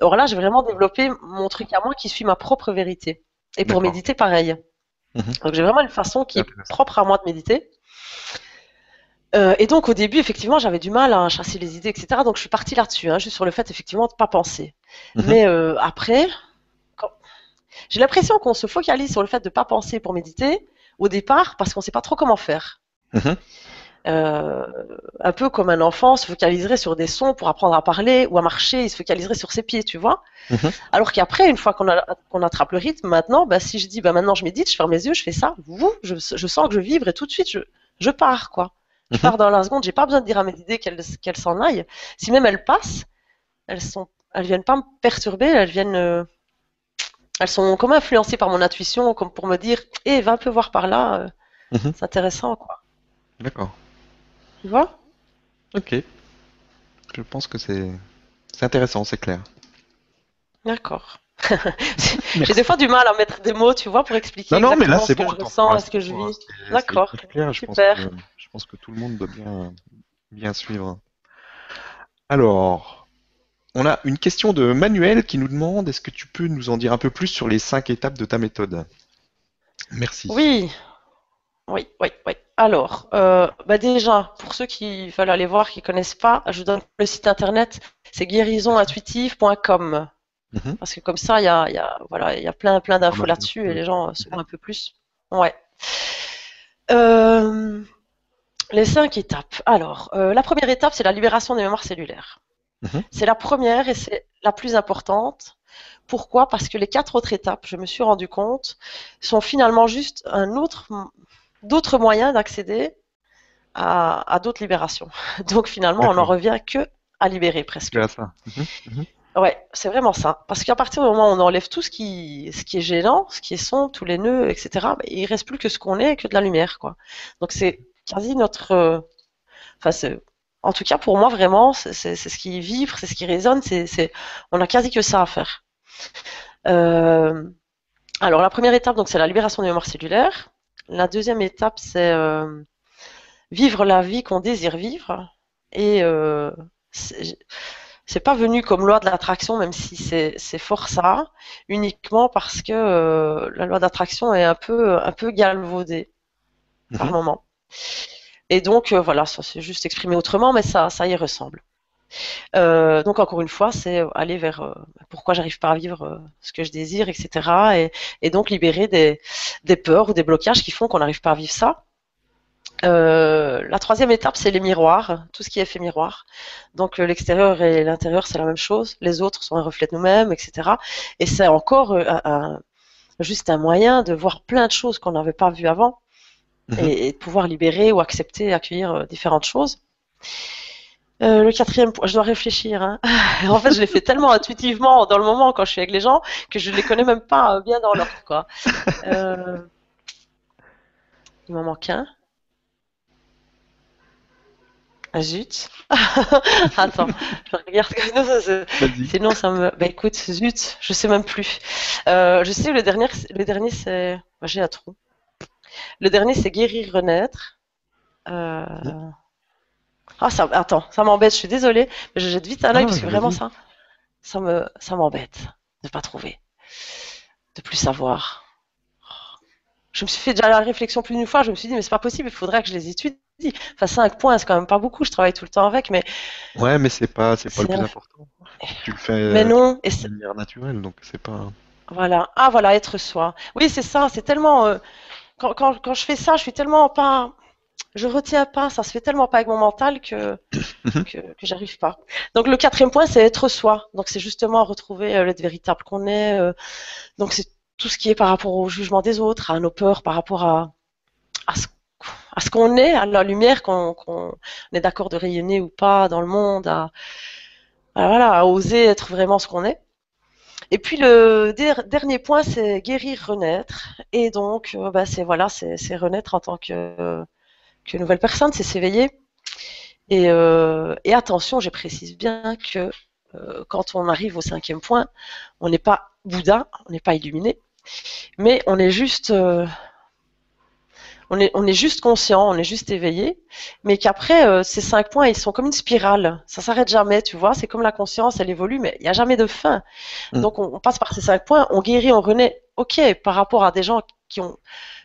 Or là, j'ai vraiment développé mon truc à moi qui suit ma propre vérité. Et pour méditer, pareil. Donc j'ai vraiment une façon qui est propre à moi de méditer. Euh, et donc au début, effectivement, j'avais du mal à chasser les idées, etc. Donc je suis partie là-dessus, hein, juste sur le fait, effectivement, de ne pas penser. Mhm. Mais euh, après, j'ai l'impression qu'on se focalise sur le fait de ne pas penser pour méditer au départ parce qu'on ne sait pas trop comment faire. Mhm. Euh, un peu comme un enfant se focaliserait sur des sons pour apprendre à parler ou à marcher, il se focaliserait sur ses pieds, tu vois. Mhm. Alors qu'après, une fois qu'on attrape le rythme, maintenant, bah, si je dis bah, maintenant je médite, je ferme les yeux, je fais ça, je, je sens que je vibre et tout de suite je, je pars, quoi. Je pars dans la seconde, j'ai pas besoin de dire à mes idées qu'elles s'en aillent. Si même elles passent, elles sont, elles viennent pas me perturber, elles viennent, euh, elles sont comme influencées par mon intuition, comme pour me dire, hé, va un peu voir par là, euh, mhm. c'est intéressant, quoi. D'accord. Tu vois? Ok. Je pense que c'est c'est intéressant, c'est clair. D'accord. J'ai des fois du mal à mettre des mots, tu vois, pour expliquer Non, non, mais là exactement c'est ce que bon. je ressens ce que je vis. D'accord. très clair. Je pense Super. que je pense que tout le monde doit bien bien suivre. Alors, on a une question de Manuel qui nous demande est-ce que tu peux nous en dire un peu plus sur les cinq étapes de ta méthode? Merci. Oui, oui, oui, oui. Alors, euh, bah déjà, pour ceux qui veulent aller voir, qui connaissent pas, je vous donne le site internet, c'est guérisonintuitive.com. Mhm. Parce que comme ça, il y a, y a, voilà, il y a plein, plein d'infos là-dessus et les gens sauront un peu plus. Ouais. Euh, les cinq étapes. Alors, euh, la première étape, c'est la libération des mémoires cellulaires. Mhm. C'est la première et c'est la plus importante. Pourquoi? Parce que les quatre autres étapes, je me suis rendu compte, sont finalement juste un autre, d'autres moyens d'accéder à, à d'autres libérations. Donc finalement, on en D'accord. revient que à libérer presque. C'est à ça. Mhm. Mhm. Ouais, c'est vraiment ça. Parce qu'à partir du moment où on enlève tout ce qui, ce qui est gênant, ce qui est sombre, tous les nœuds, etc., bah, il reste plus que ce qu'on est, que de la lumière, quoi. Donc c'est quasi notre, euh, enfin en tout cas pour moi vraiment, c'est ce qui vibre, c'est ce qui résonne, c'est, c'est, on a quasi que ça à faire. Euh, alors la première étape, donc c'est la libération des mémoires cellulaires. La deuxième étape, c'est euh, vivre la vie qu'on désire vivre. Et euh, c'est pas venu comme loi de l'attraction, même si c'est fort ça, uniquement parce que euh, la loi d'attraction est un peu un peu galvaudée par Mhm. moment. Et donc euh, voilà, ça c'est juste exprimé autrement, mais ça ça y ressemble. Euh, donc encore une fois, c'est aller vers euh, pourquoi j'arrive pas à vivre euh, ce que je désire, etc. Et, donc libérer des, peurs ou des blocages qui font qu'on n'arrive pas à vivre ça. Euh, la troisième étape, c'est les miroirs, tout ce qui est effet miroir. Donc euh, l'extérieur et l'intérieur, c'est la même chose. Les autres sont un reflet de nous-mêmes, etc. Et c'est encore euh, juste un moyen de voir plein de choses qu'on n'avait pas vues avant Mhm. et, et de pouvoir libérer ou accepter, accueillir euh, différentes choses. Euh, le quatrième point, je dois réfléchir. Hein. En fait, je l'ai fait tellement intuitivement dans le moment quand je suis avec les gens que je les connais même pas euh, bien dans l'ordre, quoi. Euh, Il m'en manque un. Ah, zut. Attends, je regarde. Non, ça, c'est-. Sinon, ça me. Bah écoute, zut, je sais même plus. Euh, je sais, le dernier, le dernier c'est. bah, J'ai un trou. Le dernier, c'est guérir, renaître. Euh... Ah, ça... Attends, ça m'embête, je suis désolée, mais je jette vite un œil Ah, parce que vraiment, ça, ça me, ça m'embête de pas trouver, de plus savoir. Je me suis fait déjà la réflexion plus d'une fois, je me suis dit, mais c'est pas possible, il faudrait que je les étudie. Enfin, 5 points, c'est quand même pas beaucoup, je travaille tout le temps avec, mais, Ouais, mais c'est pas c'est pas le plus important. Tu le fais mais euh, non. De manière naturelle, donc c'est pas. Voilà. Ah, voilà, être soi. Oui, c'est ça. C'est tellement. euh, quand, quand, quand je fais ça, je suis tellement pas. Je retiens pas. Ça se fait tellement pas avec mon mental que Mhm. que, que j'arrive pas. Donc le quatrième point, c'est être soi. Donc c'est justement retrouver euh, l'être véritable qu'on est. euh, donc c'est tout ce qui est par rapport au jugement des autres, à nos peurs, par rapport à à ce, à ce qu'on est, à la lumière qu'on est d'accord de rayonner ou pas dans le monde, à, à, voilà, à oser être vraiment ce qu'on est. Et puis le der- dernier point, c'est guérir, renaître. Et donc, euh, bah, c'est voilà, c'est renaître en tant que, nouvelle personne, c'est s'éveiller. Et, euh, attention, je précise bien que euh, quand on arrive au cinquième point, on n'est pas Bouddha, on n'est pas illuminé, mais on est juste, on est, on est juste conscient, on est juste éveillé, mais qu'après euh, ces cinq points, ils sont comme une spirale, ça s'arrête jamais, tu vois. C'est comme la conscience, elle évolue, mais il n'y a jamais de fin. Mm. Donc on, on passe par ces cinq points, on guérit, on renaît. Ok, par rapport à des gens qui ont,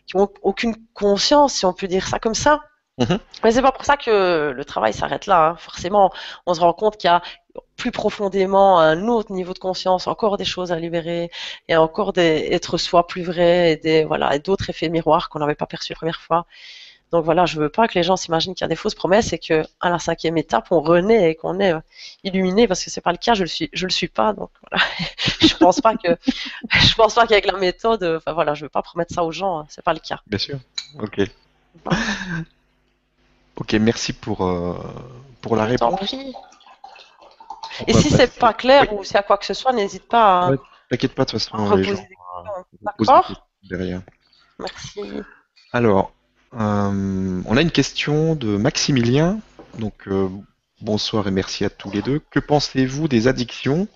qui ont aucune conscience, si on peut dire ça comme ça. Mhm. Mais c'est pas pour ça que le travail s'arrête là. hein. Forcément, on se rend compte qu'il y a plus profondément un autre niveau de conscience, encore des choses à libérer, et encore des être soi plus vrai, et des voilà, et d'autres effets miroirs qu'on n'avait pas perçus la première fois. Donc voilà, je veux pas que les gens s'imaginent qu'il y a des fausses promesses et que à la cinquième étape on renaît et qu'on est illuminé parce que c'est pas le cas. Je le suis, je le suis pas. Donc voilà, je pense pas que, je pense pas qu'avec la méthode, enfin voilà, je veux pas promettre ça aux gens. hein, c'est pas le cas. Bien sûr. Ok. Ok, merci pour, euh, pour la réponse. prie. Et si c'est pas clair Oui. ou s'il y a quoi que ce soit, n'hésite pas à Ouais, T'inquiète pas, de toute façon, les gens euh, D'accord derrière. Merci. Alors, euh, on a une question de Maximilien Donc, euh, bonsoir et merci à tous les deux. Que pensez-vous des addictions?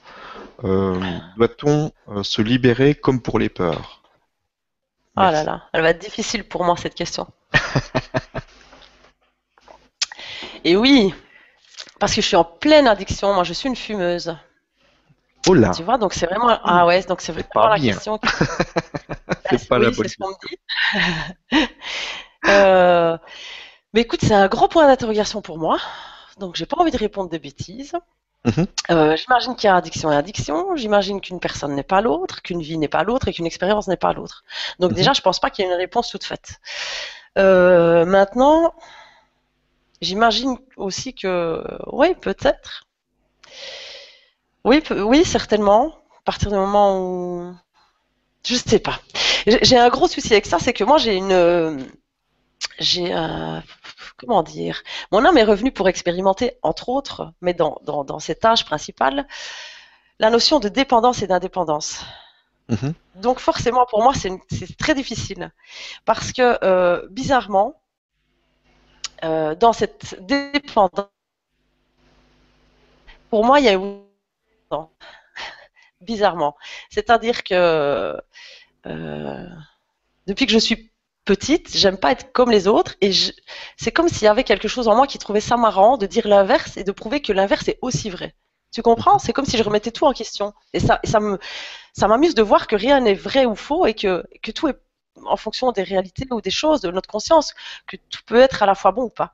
Doit-on se libérer comme pour les peurs? Oh là là, elle va être difficile pour moi cette question. et oui, parce que je suis en pleine addiction. Moi, je suis une fumeuse. Oh là Tu vois, donc c'est vraiment. Ah ouais, donc c'est vraiment la question. c'est pas la bonne dit. Euh, mais écoute, c'est un gros point d'interrogation pour moi. Donc, j'ai pas envie de répondre des bêtises. Mhm. Euh, j'imagine qu'il y a addiction et addiction. J'imagine qu'une personne n'est pas l'autre, qu'une vie n'est pas l'autre et qu'une expérience n'est pas l'autre. Donc Mhm. déjà, je pense pas qu'il y ait une réponse toute faite. Euh, maintenant, j'imagine aussi que, oui, peut-être. Oui, oui, certainement. À partir du moment où, je sais pas. J'ai un gros souci avec ça, c'est que moi j'ai une, j'ai un, comment dire, mon âme est revenue pour expérimenter, entre autres, mais dans, dans, dans cette tâche principale, la notion de dépendance et d'indépendance. Mhm. Donc forcément, pour moi, c'est très difficile. Parce que, euh, bizarrement, euh, dans cette dépendance, pour moi, il y a non. Bizarrement. C'est-à-dire que euh, depuis que je suis petite, j'aime pas être comme les autres et c'est comme s'il y avait quelque chose en moi qui trouvait ça marrant de dire l'inverse et de prouver que l'inverse est aussi vrai. Tu comprends? C'est comme si je remettais tout en question. Et ça, ça m'amuse de voir que rien n'est vrai ou faux et que, que tout est en fonction des réalités ou des choses, de notre conscience, que tout peut être à la fois bon ou pas.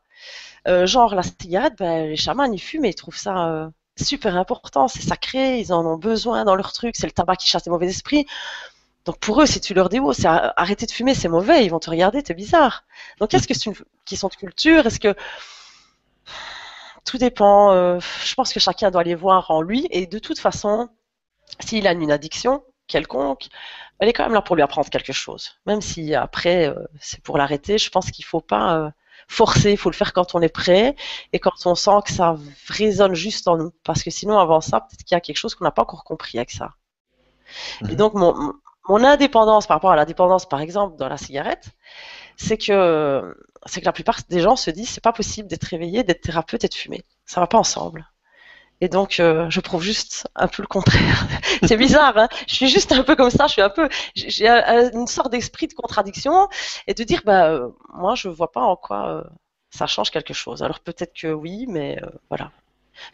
Euh, genre la cigarette, ben, les chamans ils fument et ils trouvent ça euh, super important, c'est sacré, ils en ont besoin dans leur truc, c'est le tabac qui chasse les mauvais esprits. Donc pour eux, si tu leur dis oh, c'est ar- arrêter de fumer, c'est mauvais, ils vont te regarder, t'es bizarre. Donc est-ce que c'est une question de culture? Est-ce que tout dépend euh, Je pense que chacun doit aller voir en lui et de toute façon, s'il a une addiction quelconque, elle est quand même là pour lui apprendre quelque chose. Même si après euh, c'est pour l'arrêter, je pense qu'il faut pas euh, forcer, il faut le faire quand on est prêt et quand on sent que ça résonne juste en nous. Parce que sinon, avant ça, peut-être qu'il y a quelque chose qu'on n'a pas encore compris avec ça. Et Mhm. donc, mon, mon indépendance par rapport à la dépendance, par exemple, dans la cigarette, c'est que, c'est que la plupart des gens se disent c'est pas possible d'être réveillé, d'être thérapeute et de fumer. Ça va pas ensemble. Et donc, euh, je prouve juste un peu le contraire. c'est bizarre, hein je suis juste un peu comme ça. Je suis un peu, j'ai j'ai un- une sorte d'esprit de contradiction et de dire, bah, euh, moi, je vois pas en quoi euh, ça change quelque chose. Alors peut-être que oui, mais euh, voilà.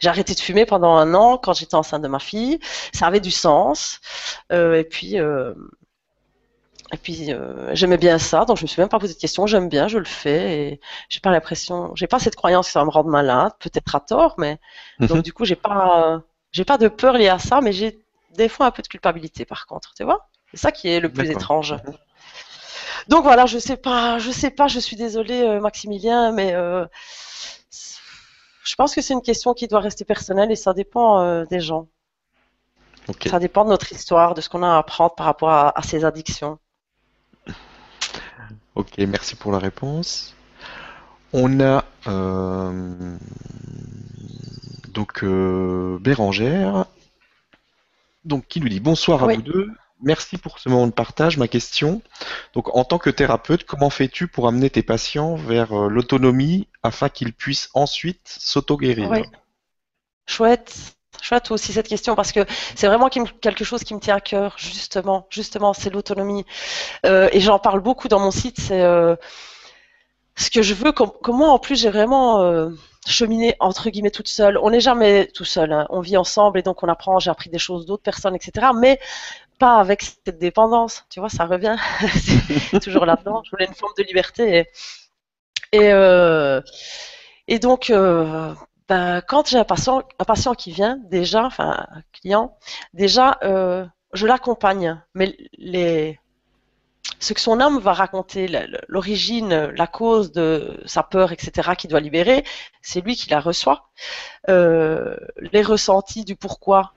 J'ai arrêté de fumer pendant un an quand j'étais enceinte de ma fille. Ça avait du sens. Euh, et puis, et puis euh, j'aimais bien ça, donc je me suis même pas posé de questions. J'aime bien, je le fais. Et j'ai pas l'impression, j'ai pas cette croyance que ça va me rendre malade, peut-être à tort, mais donc Mhm. du coup j'ai pas, j'ai pas de peur liée à ça, mais j'ai des fois un peu de culpabilité par contre, tu vois. C'est ça qui est le plus étrange. Donc voilà, je sais pas, je sais pas, je suis désolée euh, Maximilien, mais euh, je pense que c'est une question qui doit rester personnelle et ça dépend des gens. Ça dépend de notre histoire, de ce qu'on a à apprendre par rapport à, à ces addictions. Ok, merci pour la réponse. On a euh, donc euh, Bérangère, donc qui nous dit bonsoir à Oui. vous deux. Merci pour ce moment de partage. Ma question, donc en tant que thérapeute, comment fais-tu pour amener tes patients vers euh, l'autonomie afin qu'ils puissent ensuite s'auto-guérir? Oui. Chouette, chouette aussi cette question parce que c'est vraiment quelque chose qui me tient à cœur, justement, justement, c'est l'autonomie. Euh, et j'en parle beaucoup dans mon site, c'est euh, ce que je veux, comme, comme moi en plus j'ai vraiment euh, cheminé entre guillemets toute seule. On n'est jamais tout seul, hein. On vit ensemble et donc on apprend, j'ai appris des choses d'autres personnes, etc. Mais pas avec cette dépendance, tu vois, ça revient, c'est toujours là-dedans. Je voulais une forme de liberté et, donc, ben, quand j'ai un patient, un patient qui vient, déjà, enfin, un client, déjà, euh, je l'accompagne. Mais les, ce que son âme va raconter, l'origine, la cause de sa peur, etc., qu'il doit libérer, c'est lui qui la reçoit. Euh, les ressentis du pourquoi,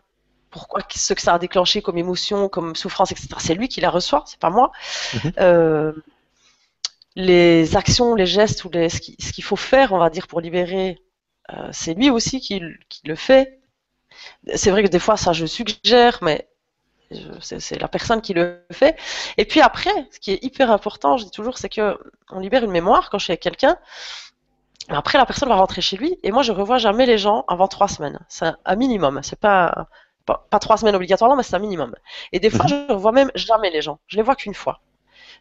pourquoi ce que ça a déclenché comme émotion, comme souffrance, etc., c'est lui qui la reçoit, c'est pas moi. Mhm. Euh, les actions, les gestes ou les, ce qu'il faut faire, on va dire, pour libérer, euh, c'est lui aussi qui, qui le fait. C'est vrai que des fois, ça, je suggère, mais c'est la personne qui le fait. Et puis après, ce qui est hyper important, je dis toujours, c'est que on libère une mémoire quand je suis avec quelqu'un. Après, la personne va rentrer chez lui et moi, je revois jamais les gens avant trois semaines. C'est un minimum. C'est pas, pas, pas trois semaines obligatoirement, mais c'est un minimum. Et des fois, Mhm. je revois même jamais les gens. Je les vois qu'une fois.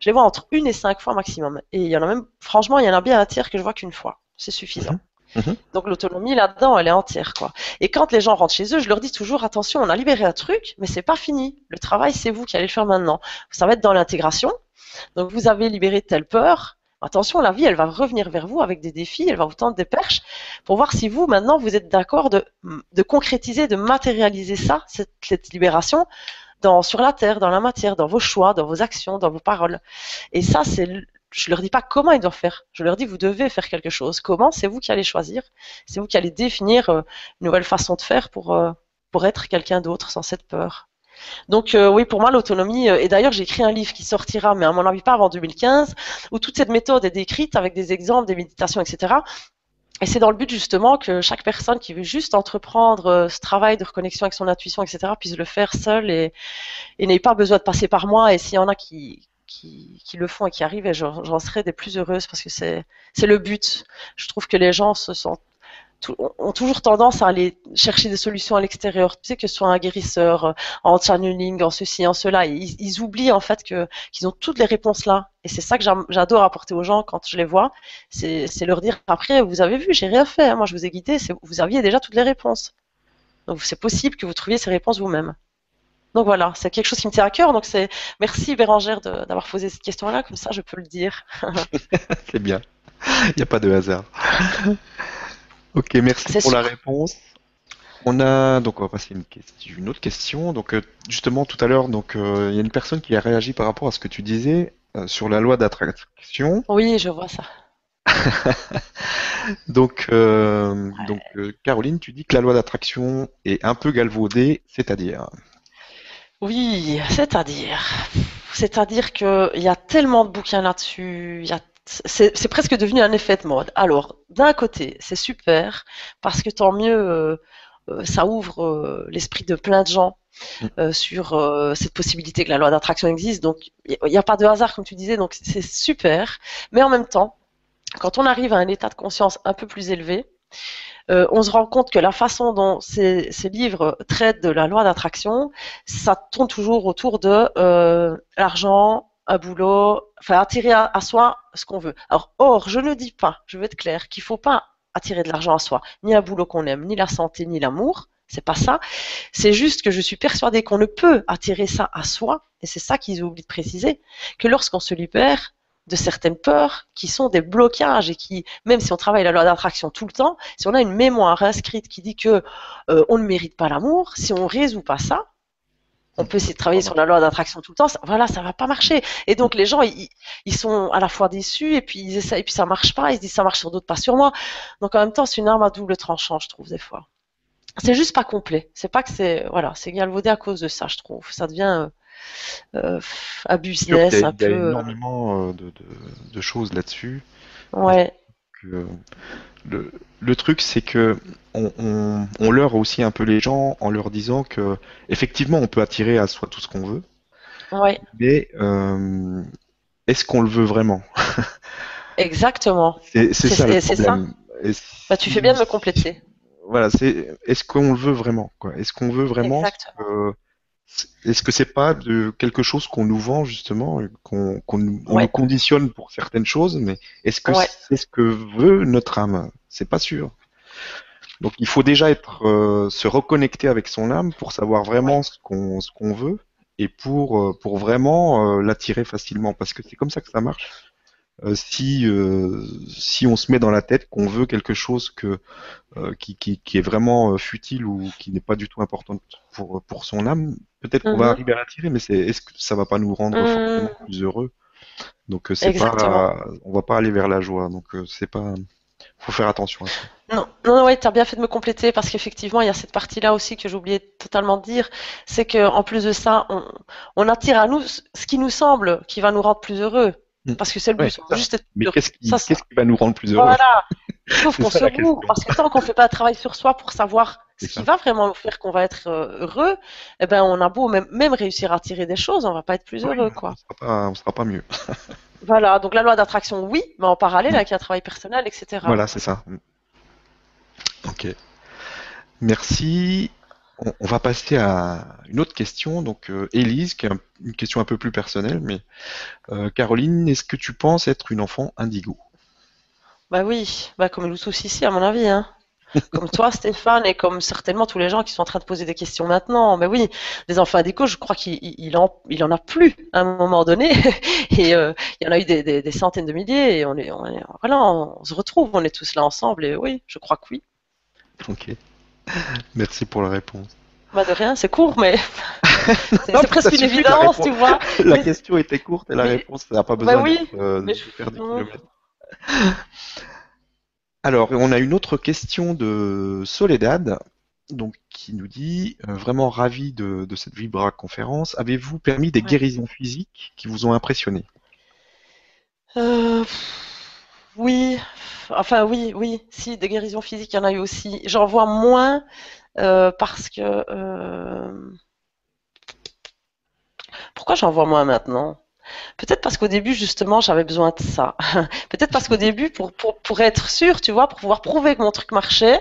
Je les vois entre une et cinq fois maximum. Et il y en a même, franchement, il y en a bien un tiers que je vois qu'une fois. C'est suffisant. Mhm. Donc l'autonomie là-dedans, elle est entière, quoi. Et quand les gens rentrent chez eux, je leur dis toujours attention, on a libéré un truc, mais c'est pas fini. Le travail, c'est vous qui allez le faire maintenant. Ça va être dans l'intégration. Donc vous avez libéré telle peur. Attention, la vie, elle va revenir vers vous avec des défis, elle va vous tendre des perches pour voir si vous, maintenant, vous êtes d'accord de, de concrétiser, de matérialiser ça, cette, cette libération, dans, sur la terre, dans la matière, dans vos choix, dans vos actions, dans vos paroles. Et ça, c'est, je leur dis pas comment ils doivent faire. Je leur dis, vous devez faire quelque chose. Comment? C'est vous qui allez choisir. C'est vous qui allez définir euh, une nouvelle façon de faire pour, euh, pour être quelqu'un d'autre sans cette peur. Donc euh, oui, pour moi, l'autonomie, et d'ailleurs j'ai écrit un livre qui sortira, mais à mon avis pas avant 2015, où toute cette méthode est décrite avec des exemples, des méditations, etc. Et c'est dans le but justement que chaque personne qui veut juste entreprendre ce travail de reconnexion avec son intuition, etc., puisse le faire seul et, et n'ait pas besoin de passer par moi. Et s'il y en a qui, qui, le font et qui arrivent, et j'en serai des plus heureuses parce que c'est le but. Je trouve que les gens se sentent ont toujours tendance à aller chercher des solutions à l'extérieur. Que ce soit un guérisseur, euh, en channeling, en ceci, en cela. Ils, oublient en fait qu'ils ont toutes les réponses là. Et c'est ça que j'adore apporter aux gens quand je les vois. C'est leur dire après, vous avez vu, j'ai rien fait. Moi, je vous ai guidé. Vous aviez déjà toutes les réponses. Donc, c'est possible que vous trouviez ces réponses vous-même. Donc voilà, c'est quelque chose qui me tient à cœur. Donc c'est merci Bérangère d'avoir posé cette question-là, comme ça je peux le dire. C'est bien. Il n'y a pas de hasard. Ok, merci pour la réponse. On a donc on va passer à une, question- une autre question. Donc euh, justement tout à l'heure, donc euh, il y a une personne qui a réagi par rapport à ce que tu disais euh, sur la loi d'attraction. Oui, je vois ça. Donc euh, donc euh, Caroline, tu dis que la loi d'attraction est un peu galvaudée, c'est-à-dire. Oui, c'est-à-dire, c'est-à-dire que il y a tellement de bouquins là-dessus, il y a c'est presque devenu un effet de mode. Alors, d'un côté, c'est super parce que tant mieux, euh, euh, ça ouvre euh, l'esprit de plein de gens Mm. euh, sur euh, cette possibilité que la loi d'attraction existe. Donc, il n'y a pas de hasard, comme tu disais, donc c'est super. Mais en même temps, quand on arrive à un état de conscience un peu plus élevé, euh, on se rend compte que la façon dont ces, livres traitent de la loi d'attraction, ça tourne toujours autour de euh, l'argent, un boulot, enfin attirer à, soi ce qu'on veut. Or, je ne dis pas, je veux être clair, qu'il faut pas attirer de l'argent à soi, ni un boulot qu'on aime, ni la santé, ni l'amour. C'est pas ça. C'est juste que je suis persuadée qu'on ne peut attirer ça à soi, et c'est ça qu'ils oublient de préciser, que lorsqu'on se libère de certaines peurs qui sont des blocages et qui, même si on travaille la loi d'attraction tout le temps, si on a une mémoire inscrite qui dit que euh, on ne mérite pas l'amour, si on résout pas ça, on peut essayer de travailler sur la loi d'attraction tout le temps, ça, voilà, ça va pas marcher. Et donc les gens, ils, sont à la fois déçus et puis ils essayent, et puis ça marche pas, ils se disent ça marche sur d'autres, pas sur moi. Donc en même temps, c'est une arme à double tranchant, je trouve des fois. C'est juste pas complet. C'est pas que c'est, voilà, c'est galvaudé à cause de ça, je trouve. Ça devient euh, un Il y a, un il y a peu. euh, énormément euh, de, de- de choses là-dessus. ouais, le, le truc, c'est que on, on, on leurre aussi un peu les gens en leur disant que effectivement, on peut attirer à soi tout ce qu'on veut, ouais, mais euh, est-ce qu'on le veut vraiment? exactement. C'est ça le ça. Bah, tu fais bien de me compléter. Voilà, c'est est-ce qu'on le veut vraiment, quoi? Est-ce qu'on veut vraiment est-ce que c'est pas de quelque chose qu'on nous vend justement, qu'on nous, conditionne pour certaines choses, mais est-ce que ouais, c'est ce que veut notre âme? C'est pas sûr. Donc il faut déjà être euh, se reconnecter avec son âme pour savoir ouais, vraiment ce qu'on ce qu'on veut et pour euh, pour vraiment euh, l'attirer facilement parce que c'est comme ça que ça marche. Euh, si euh, si on se met dans la tête qu'on veut quelque chose que euh, qui, qui qui est vraiment futile ou qui n'est pas du tout important pour pour son âme, peut-être qu'on va Mhm. arriver à l'attirer, mais c'est est-ce que ça va pas nous rendre Mhm. forcément plus heureux? Donc c'est pas on va pas aller vers la joie. Donc c'est pas faut faire attention à ça. Non, non, ouais, t'as bien fait de me compléter parce qu'effectivement, il y a cette partie-là aussi que oublié totalement de dire, c'est que en plus de ça, on, on attire à nous ce qui nous semble qui va nous rendre plus heureux. Parce que c'est le Ouais, but, ça. juste être Mais qu'est-ce qui va nous rendre plus heureux? Voilà. Sauf qu'on se question. parce que tant qu'on fait pas un travail sur soi pour savoir ce qui ça. va vraiment nous faire qu'on va être euh, heureux, eh ben, on a beau même, même réussir à attirer des choses, on va pas être plus heureux, on quoi. sera pas on sera pas mieux. Voilà, donc la loi d'attraction, oui, mais en parallèle avec un travail personnel, etc. Voilà, c'est ça. Ok. Merci. On, on va passer à une autre question. Donc, euh, Élise, qui est un- une question un peu plus personnelle, mais euh, Caroline, est-ce que tu penses être une enfant indigo? Bah oui, bah comme nous tous ici, à mon avis, hein. Comme toi, Stéphane, et comme certainement tous les gens qui sont en train de poser des questions maintenant. Mais oui, les enfants indicaux, je crois qu'il il- il en, il en a plus à un moment donné. Et euh, il y en a eu des, des- des centaines de milliers. Et on est, on est- voilà, on se retrouve, on est tous là ensemble. Et oui, je crois que oui. Ok. Merci pour la réponse. Bah de rien, c'est court, mais c'est presque une évidence, tu vois. La Mais- question était courte et la mais- réponse, ça n'a pas Bah besoin oui, euh, de je- faire des non. kilomètres. Alors, on a une autre question de Soledad, donc qui nous dit euh, vraiment ravi de, de cette Vibra conférence. Avez-vous permis des Ouais. guérisons physiques qui vous ont impressionné? Euh, oui, enfin oui, oui, si, des guérisons physiques, il y en a eu aussi. J'en vois moins euh, parce que... euh, Pourquoi j'en vois moins maintenant? Peut-être parce qu'au début, justement, j'avais besoin de ça. Peut-être parce qu'au début, pour, pour, pour être sûr, tu vois, pour pouvoir prouver que mon truc marchait,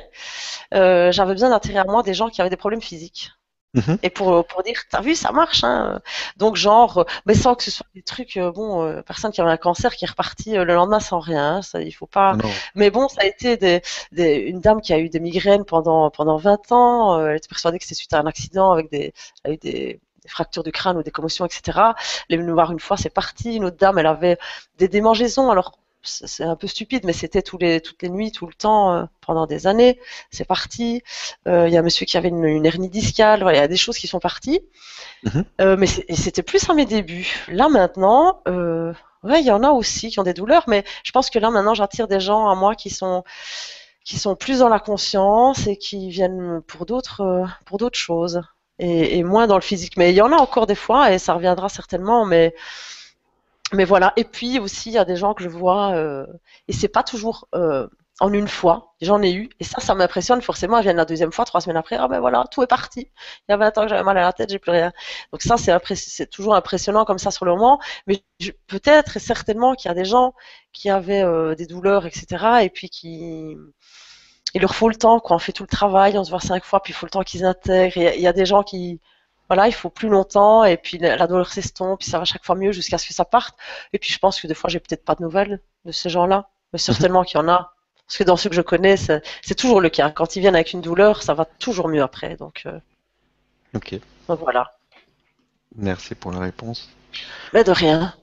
euh, j'avais besoin d'attirer à moi des gens qui avaient des problèmes physiques. Mhm. Et pour, pour dire, t'as vu, ça marche, hein. Donc, genre, mais sans que ce soit des trucs, euh, bon, euh, personne qui avait un cancer qui est reparti euh, le lendemain sans rien, hein, ça, il faut pas. Non. Mais bon, ça a été des, des- une dame qui a eu des migraines pendant, pendant 20 ans, euh, elle était persuadée que c'était suite à un accident avec des, elle a eu des, des fractures du crâne ou des commotions, etc. Elle est venue nous voir une fois, c'est parti. Une autre dame, elle avait des démangeaisons, alors c'est un peu stupide, mais c'était tous les, toutes les nuits, tout le temps, euh, pendant des années. C'est parti. Euh, Il y a un monsieur qui avait une, une hernie discale. Voilà, il y a des choses qui sont parties. Mhm. Euh, mais c'était plus à mes débuts. Là maintenant, ouais, il y en a aussi qui ont des douleurs, mais je pense que là maintenant, j'attire des gens à moi qui sont qui sont plus dans la conscience et qui viennent pour d'autres pour d'autres choses et, et moins dans le physique. Mais il y en a encore des fois et ça reviendra certainement. Mais mais voilà. Et puis aussi, il y a des gens que je vois euh, et c'est pas toujours euh, en une fois. J'en ai eu et ça, ça m'impressionne forcément. Elles viennent la deuxième fois, trois semaines après. Ah ben voilà, tout est parti. Il y a 20 ans que j'avais mal à la tête, j'ai plus rien. Donc ça, c'est toujours impressionnant comme ça sur le moment. Mais peut-être et certainement qu'il y a des gens qui avaient euh, des douleurs, etc. Et puis qui il leur faut le temps, quoi. On fait tout le travail, on se voit cinq fois, puis il faut le temps qu'ils intègrent. Il y a des gens qui, voilà, il faut plus longtemps, et puis la douleur s'estompe, puis ça va chaque fois mieux jusqu'à ce que ça parte. Et puis je pense que des fois, j'ai peut-être pas de nouvelles de ces gens-là, mais certainement qu'il y en a. Parce que dans ceux que je connais, c'est c'est toujours le cas. Quand ils viennent avec une douleur, ça va toujours mieux après. Donc, euh, Ok. donc voilà. Merci pour la réponse. Mais de rien.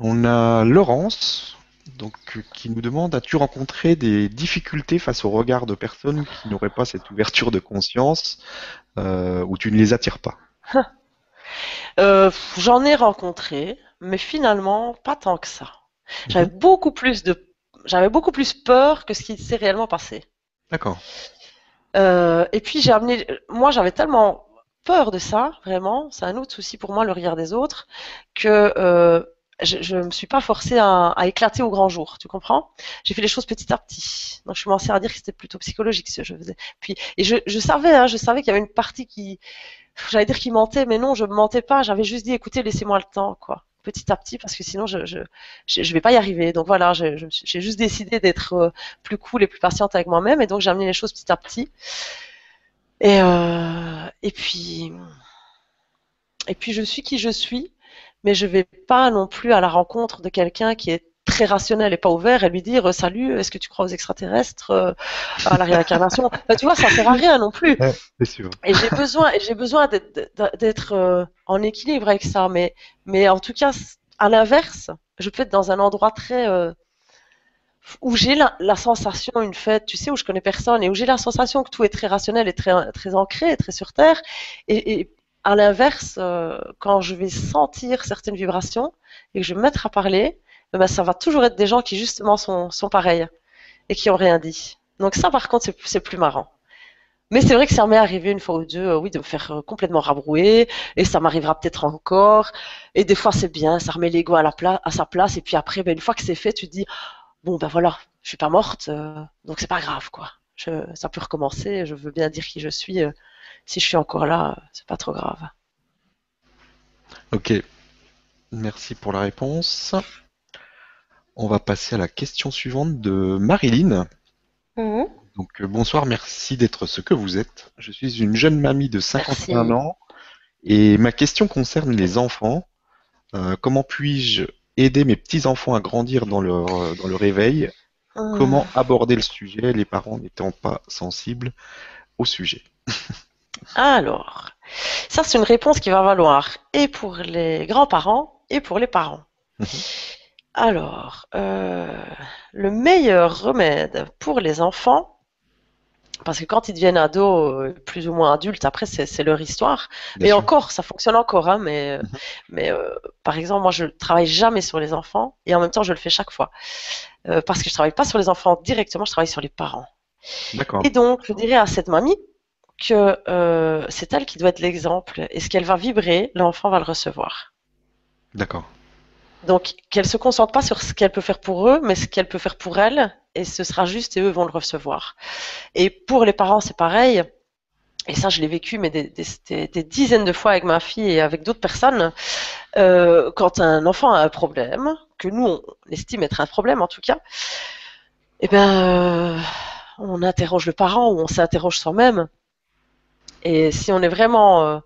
On a Laurence, donc, euh, qui nous demande, as-tu rencontré des difficultés face au regard de personnes qui n'auraient pas cette ouverture de conscience, euh, ou tu ne les attires pas? Euh, j'en ai rencontré, mais finalement, pas tant que ça. J'avais beaucoup plus de, j'avais beaucoup plus peur que ce qui s'est réellement passé. D'accord. Euh, et puis j'ai amené, moi j'avais tellement peur de ça, vraiment, c'est un autre souci pour moi le regard des autres, que je, je me suis pas forcée à, à éclater au grand jour, tu comprends? J'ai fait les choses petit à petit. Donc je commençais à dire que c'était plutôt psychologique ce que je faisais. Puis et je, je savais, hein, je savais qu'il y avait une partie qui, j'allais dire qui mentait, mais non, je ne mentais pas. J'avais juste dit, écoutez, laissez-moi le temps, quoi, petit à petit, parce que sinon je je je, vais pas y arriver. Donc voilà, suis- j'ai juste décidé d'être euh, plus cool et plus patiente avec moi-même, et donc j'ai amené les choses petit à petit. Et, euh, et puis, et puis je suis qui je suis, mais je vais pas non plus à la rencontre de quelqu'un qui est très rationnel et pas ouvert et lui dire salut, est-ce que tu crois aux extraterrestres, euh, à la réincarnation? Tu vois, ça sert à rien non plus. Et j'ai besoin, et j'ai besoin d'être euh, en équilibre avec ça. Mais, mais en tout cas, à l'inverse, je peux être dans un endroit très euh, où j'ai la, la sensation, une fête, tu sais, où je connais personne et où j'ai la sensation que tout est très rationnel et très, très ancré, très sur terre. Et, et à l'inverse, euh, quand je vais sentir certaines vibrations et que je vais me mettre à parler, eh ben, ça va toujours être des gens qui justement sont, pareils et qui ont rien dit. Donc ça, par contre, c'est plus marrant. Mais c'est vrai que ça m'est arrivé une fois ou deux, euh, oui, de me faire euh, complètement rabrouer, et ça m'arrivera peut-être encore. Et des fois, c'est bien, ça remet l'ego à à sa place, et puis après, ben, une fois que c'est fait, tu te dis, bon, ben voilà, je suis pas morte, euh, donc c'est pas grave, quoi. Je, ça peut recommencer, je veux bien dire qui je suis. Si je suis encore là, c'est pas trop grave. Ok. Merci pour la réponse. on va passer à la question suivante de Marilyn. Mhm. Donc, euh, bonsoir, merci d'être ce que vous êtes. Je suis une jeune mamie de 51 Merci. ans et ma question concerne les enfants. Euh, comment puis-je aider mes petits-enfants à grandir dans leur, euh, dans le réveil? Comment aborder le sujet, les parents n'étant pas sensibles au sujet? Alors, ça c'est une réponse qui va valoir et pour les grands-parents et pour les parents. Mhm. Alors, euh, le meilleur remède pour les enfants, parce que quand ils deviennent ados, plus ou moins adultes, après c'est leur histoire. Bien sûr. encore, ça fonctionne encore, hein, mais, Mhm. mais euh, par exemple, moi je travaille jamais sur les enfants et en même temps je le fais chaque fois. Euh, parce que je travaille pas sur les enfants directement, je travaille sur les parents. Et donc, je dirais à cette mamie que euh, c'est elle qui doit être l'exemple et ce qu'elle va vibrer, l'enfant va le recevoir. D'accord. Donc, qu'elle se concentre pas sur ce qu'elle peut faire pour eux, mais ce qu'elle peut faire pour elle, et ce sera juste et eux vont le recevoir. Et pour les parents, c'est pareil. Et ça, je l'ai vécu, mais des, des- des- des dizaines de fois avec ma fille et avec d'autres personnes. Euh, quand un enfant a un problème, que nous on estime être un problème en tout cas, eh ben, euh, on interroge le parent ou on s'interroge soi-même. Et si on est vraiment, euh,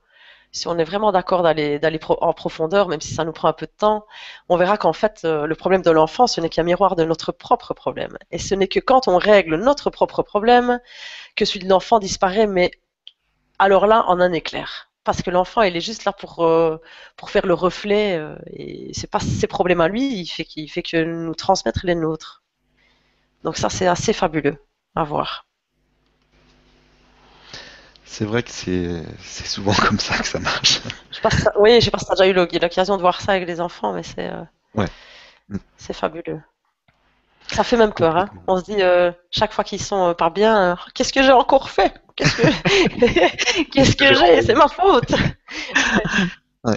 si on est vraiment d'accord d'aller en profondeur, même si ça nous prend un peu de temps, on verra qu'en fait, euh, le problème de l'enfant, ce n'est qu'un miroir de notre propre problème. Et ce n'est que quand on règle notre propre problème que celui de l'enfant disparaît, mais alors là, en un éclair. Parce que l'enfant, il est juste là pour, euh, pour faire le reflet, euh, et c'est pas ses problèmes à lui, il fait, fait que nous transmettre les nôtres. Donc ça, c'est assez fabuleux à voir. C'est vrai que c'est souvent comme ça que ça marche. Je pense, oui, je pense que tu as déjà eu l'oc- l'occasion de voir ça avec les enfants, mais c'est euh, Ouais. Mm. c'est fabuleux. Ça fait même peur, hein. On se dit euh, chaque fois qu'ils sont euh, pas bien, euh, qu'est-ce que j'ai encore fait? Qu'est-ce que qu'est-ce que j'ai? C'est ma faute.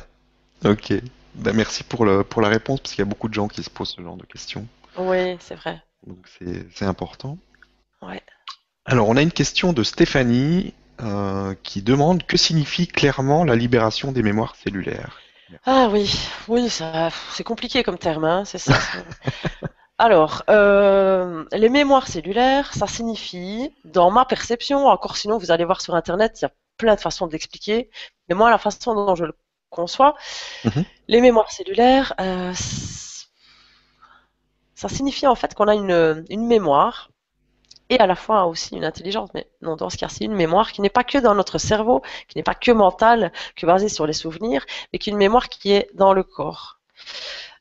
Ok. Ben, merci pour le, pour la réponse, parce qu'il y a beaucoup de gens qui se posent ce genre de questions. Oui, c'est vrai. Donc c'est c'est important. Ouais. Alors, on a une question de Stéphanie euh, qui demande que signifie clairement la libération des mémoires cellulaires? Ah oui, oui, ça, c'est compliqué comme terme, hein, c'est ça. Alors, euh, les mémoires cellulaires, ça signifie, dans ma perception, encore sinon vous allez voir sur Internet, il y a plein de façons de l'expliquer, mais moi, la façon dont je le conçois, Mhm. les mémoires cellulaires, euh, ça signifie en fait qu'on a une, une mémoire et à la fois aussi une intelligence, mais non, dans ce cas-ci, une mémoire qui n'est pas que dans notre cerveau, qui n'est pas que mentale, que basée sur les souvenirs, mais qui est une mémoire qui est dans le corps.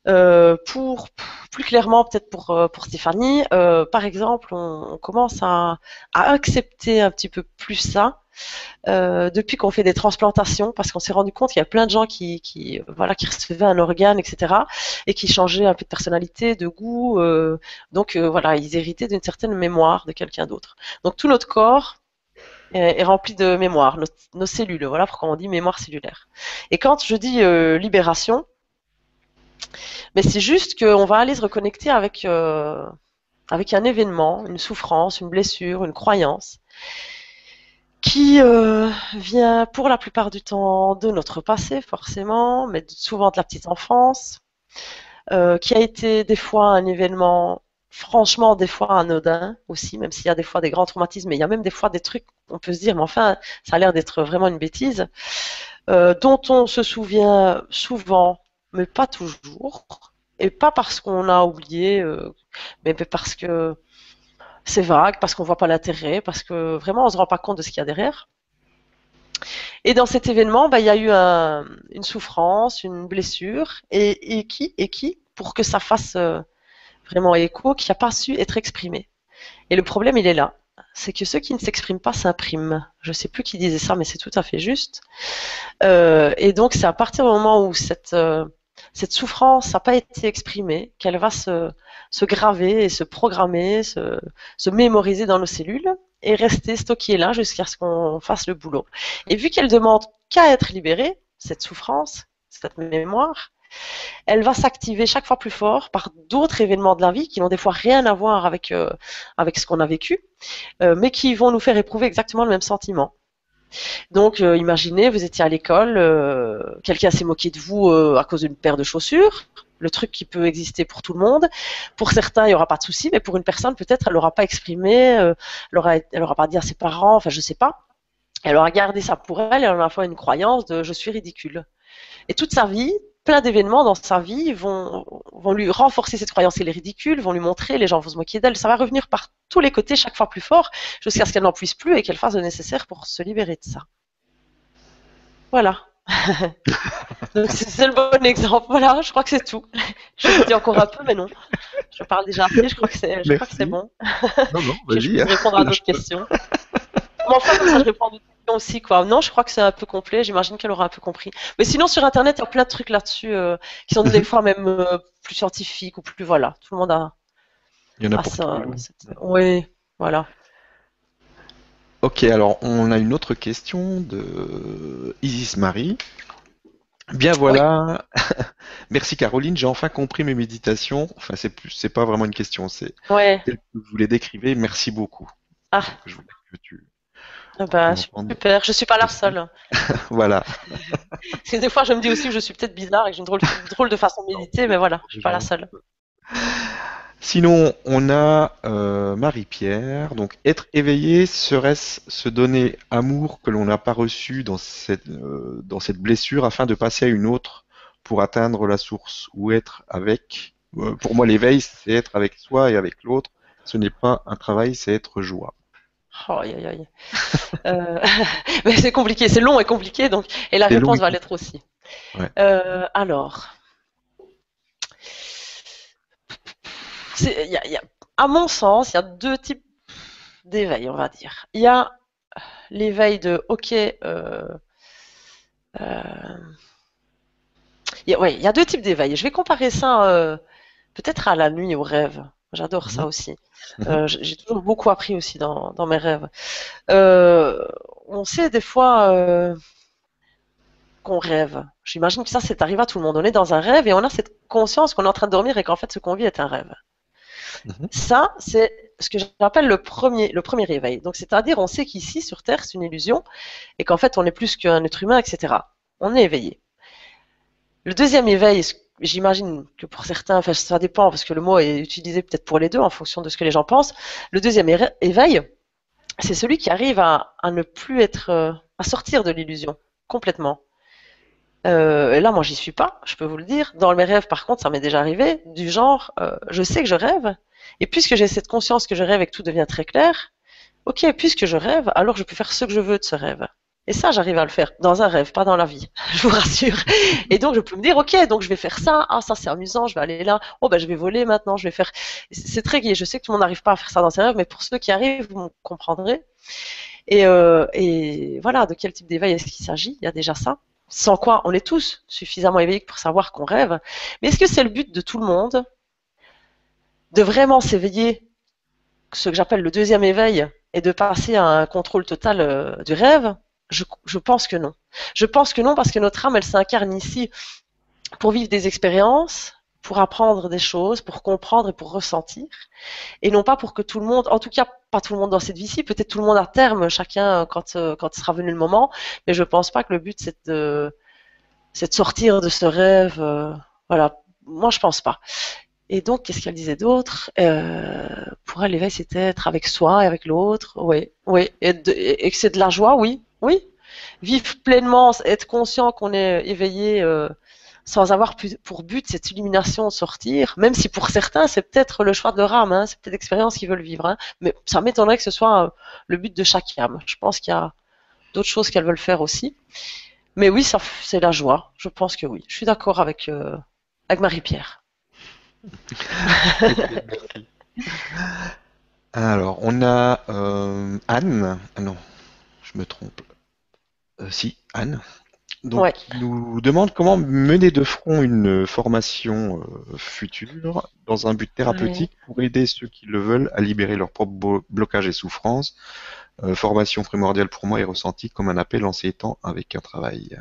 Euh, pour plus clairement, peut-être pour, euh, pour Stéphanie, euh, par exemple, on, commence à, à accepter un petit peu plus ça euh, depuis qu'on fait des transplantations, parce qu'on s'est rendu compte qu'il y a plein de gens qui, voilà, qui recevaient un organe, etc., et qui changeaient un peu de personnalité, de goût. euh, donc euh, voilà, ils héritaient d'une certaine mémoire de quelqu'un d'autre. Donc tout notre corps est, rempli de mémoire, nos, cellules. Voilà pourquoi on dit mémoire cellulaire. Et quand je dis libération, mais c'est juste qu'on va aller se reconnecter avec, avec un événement, une souffrance, une blessure, une croyance, qui euh, vient pour la plupart du temps de notre passé, forcément, mais souvent de la petite enfance, euh, qui a été des fois un événement, franchement, des fois anodin aussi, même s'il y a des fois des grands traumatismes, mais il y a même des fois des trucs, on peut se dire, mais enfin, ça a l'air d'être vraiment une bêtise, euh, dont on se souvient souvent, mais pas toujours, et pas parce qu'on a oublié, mais parce que c'est vague, parce qu'on voit pas l'intérêt, parce que vraiment on se rend pas compte de ce qu'il y a derrière. Et dans cet événement, bah, il y a eu un- une souffrance, une blessure, et, qui, et qui, pour que ça fasse euh, vraiment écho, qui n'a pas su être exprimé. Et le problème, il est là. C'est que ceux qui ne s'expriment pas s'impriment. Je sais plus qui disait ça, mais c'est tout à fait juste. Euh, et donc, c'est à partir du moment où cette, euh, cette souffrance n'a pas été exprimée qu'elle va se, se graver et se programmer, se, se mémoriser dans nos cellules et rester stockée là jusqu'à ce qu'on fasse le boulot. Et vu qu'elle demande qu'à être libérée, cette souffrance, cette mémoire, elle va s'activer chaque fois plus fort par d'autres événements de la vie qui n'ont des fois rien à voir avec, euh, avec ce qu'on a vécu, euh, mais qui vont nous faire éprouver exactement le même sentiment. Donc, euh, imaginez, vous étiez à l'école, euh, quelqu'un s'est moqué de vous euh, à cause d'une paire de chaussures. le truc qui peut exister pour tout le monde. Pour certains, il n'y aura pas de souci, mais pour une personne, peut-être, elle n'aura pas exprimé, euh, elle n'aura elle aura pas dit à ses parents, enfin, je sais pas. Elle aura gardé ça pour elle et elle aura fait une croyance de je suis ridicule. Et toute sa vie, plein d'événements dans sa vie vont, vont lui renforcer cette croyance. Elle est ridicule, vont lui montrer, les gens vont se moquer d'elle. Ça va revenir par tous les côtés, chaque fois plus fort, jusqu'à ce qu'elle n'en puisse plus et qu'elle fasse le nécessaire pour se libérer de ça. Voilà. C'est le bon exemple. Voilà, je crois que c'est tout. Je vous dis encore un peu, mais non. Je parle déjà assez, je crois que c'est, je bon. Non, non, je vas-y. peux hein. répondre à d'autres questions. Mais enfin, comme ça, je réponds à d'autres questions aussi, quoi. Non, je crois que c'est un peu complet. J'imagine qu'elle aura un peu compris. Mais sinon, sur Internet, il y a plein de trucs là-dessus euh, qui sont des fois même euh, plus scientifiques ou plus, voilà. Tout le monde a, Il y en a a pour ça. Oui, voilà. Ok, alors on a une autre question de Isis Marie. Bien voilà. Merci Caroline, j'ai enfin compris mes méditations. Enfin, c'est plus, c'est pas vraiment une question, c'est Ouais. que vous les décrivez. Merci beaucoup. Ah. Je voulais que tu. Ah bah, super. Je suis pas la seule. Voilà. Parce des fois, je me dis aussi que je suis peut-être bizarre et que j'ai une drôle, une drôle de façon de méditer, mais voilà, je suis pas la seule. Sinon, on a euh, Marie-Pierre. Donc, être éveillé serait-ce se donner amour que l'on n'a pas reçu dans cette, euh, dans cette blessure afin de passer à une autre pour atteindre la source ou être avec. euh, pour moi, l'éveil, c'est être avec soi et avec l'autre. Ce n'est pas un travail, c'est être joie. Oh, aïe, aïe. Euh, mais c'est compliqué, c'est long et compliqué, donc, et la réponse va l'être aussi. Ouais. Euh, alors, y a- y a- à mon sens, il y a deux types d'éveil, on va dire. Il y a l'éveil de, ok, euh, euh, il y a, ouais, il y a deux types d'éveil. Je vais comparer ça peut-être à la nuit, au rêve. J'adore ça Mhm. aussi. Mhm. Euh, j'ai toujours beaucoup appris aussi dans, dans mes rêves. Euh, on sait des fois euh, qu'on rêve. J'imagine que ça, c'est arrivé à tout le monde. On est dans un rêve et on a cette conscience qu'on est en train de dormir et qu'en fait, ce qu'on vit est un rêve. Mhm. Ça, c'est ce que j'appelle le premier, le premier réveil. Donc, c'est-à-dire, on sait qu'ici, sur Terre, c'est une illusion et qu'en fait, on est plus qu'un être humain, etc. On est éveillé. Le deuxième éveil, ce- j'imagine que pour certains, enfin, ça dépend parce que le mot est utilisé peut-être pour les deux en fonction de ce que les gens pensent. Le deuxième éveil, c'est celui qui arrive à, à ne plus être, euh, à sortir de l'illusion complètement. Euh, et là, moi, j'y suis pas, je peux vous le dire. Dans mes rêves, par contre, ça m'est déjà arrivé, du genre, euh, je sais que je rêve, et puisque j'ai cette conscience que je rêve et que tout devient très clair, ok, puisque je rêve, alors je peux faire ce que je veux de ce rêve. Et ça, j'arrive à le faire dans un rêve, pas dans la vie, je vous rassure. Et donc, je peux me dire, ok, donc je vais faire ça, ah, ça c'est amusant, je vais aller là, oh, ben je vais voler maintenant, je vais faire. C'est très gai, je sais que tout le monde n'arrive pas à faire ça dans ses rêves, mais pour ceux qui arrivent, vous comprendrez. Et, euh, et voilà, de quel type d'éveil est-ce qu'il s'agit? Il y a déjà ça. Sans quoi, on est tous suffisamment éveillés pour savoir qu'on rêve. Mais est-ce que c'est le but de tout le monde de vraiment s'éveiller, ce que j'appelle le deuxième éveil, et de passer à un contrôle total euh, du rêve? Je, pense que non. Je pense que non parce que notre âme, elle s'incarne ici pour vivre des expériences, pour apprendre des choses, pour comprendre et pour ressentir, et non pas pour que tout le monde, en tout cas pas tout le monde dans cette vie-ci, peut-être tout le monde à terme, chacun quand, euh, quand sera venu le moment, mais je pense pas que le but c'est de, sortir de ce rêve. euh, voilà, moi je pense pas. Et donc, qu'est-ce qu'elle disait d'autre? Euh, Pour elle, l'éveil, c'était être avec soi et avec l'autre. Oui, oui. Et que c'est de la joie, oui, oui. Vivre pleinement, être conscient qu'on est éveillé euh, sans avoir pu- pour but cette illumination de sortir, même si pour certains, c'est peut-être le choix de leur âme, hein, c'est peut-être l'expérience qu'ils veulent vivre. hein. mais ça m'étonnerait que ce soit euh, le but de chaque âme. Je pense qu'il y a d'autres choses qu'elles veulent faire aussi. Mais oui, c'est la joie. Je pense que oui. Je suis d'accord avec, euh, avec Marie-Pierre. Alors, on a euh, Anne. Ah non, je me trompe. Euh, si, Anne. Donc, Ouais. qui nous demande comment mener de front une formation euh, future dans un but thérapeutique pour aider ceux qui le veulent à libérer leurs propres blocages et souffrances. Euh, formation primordiale pour moi est ressentie comme un appel en ces temps avec un travail.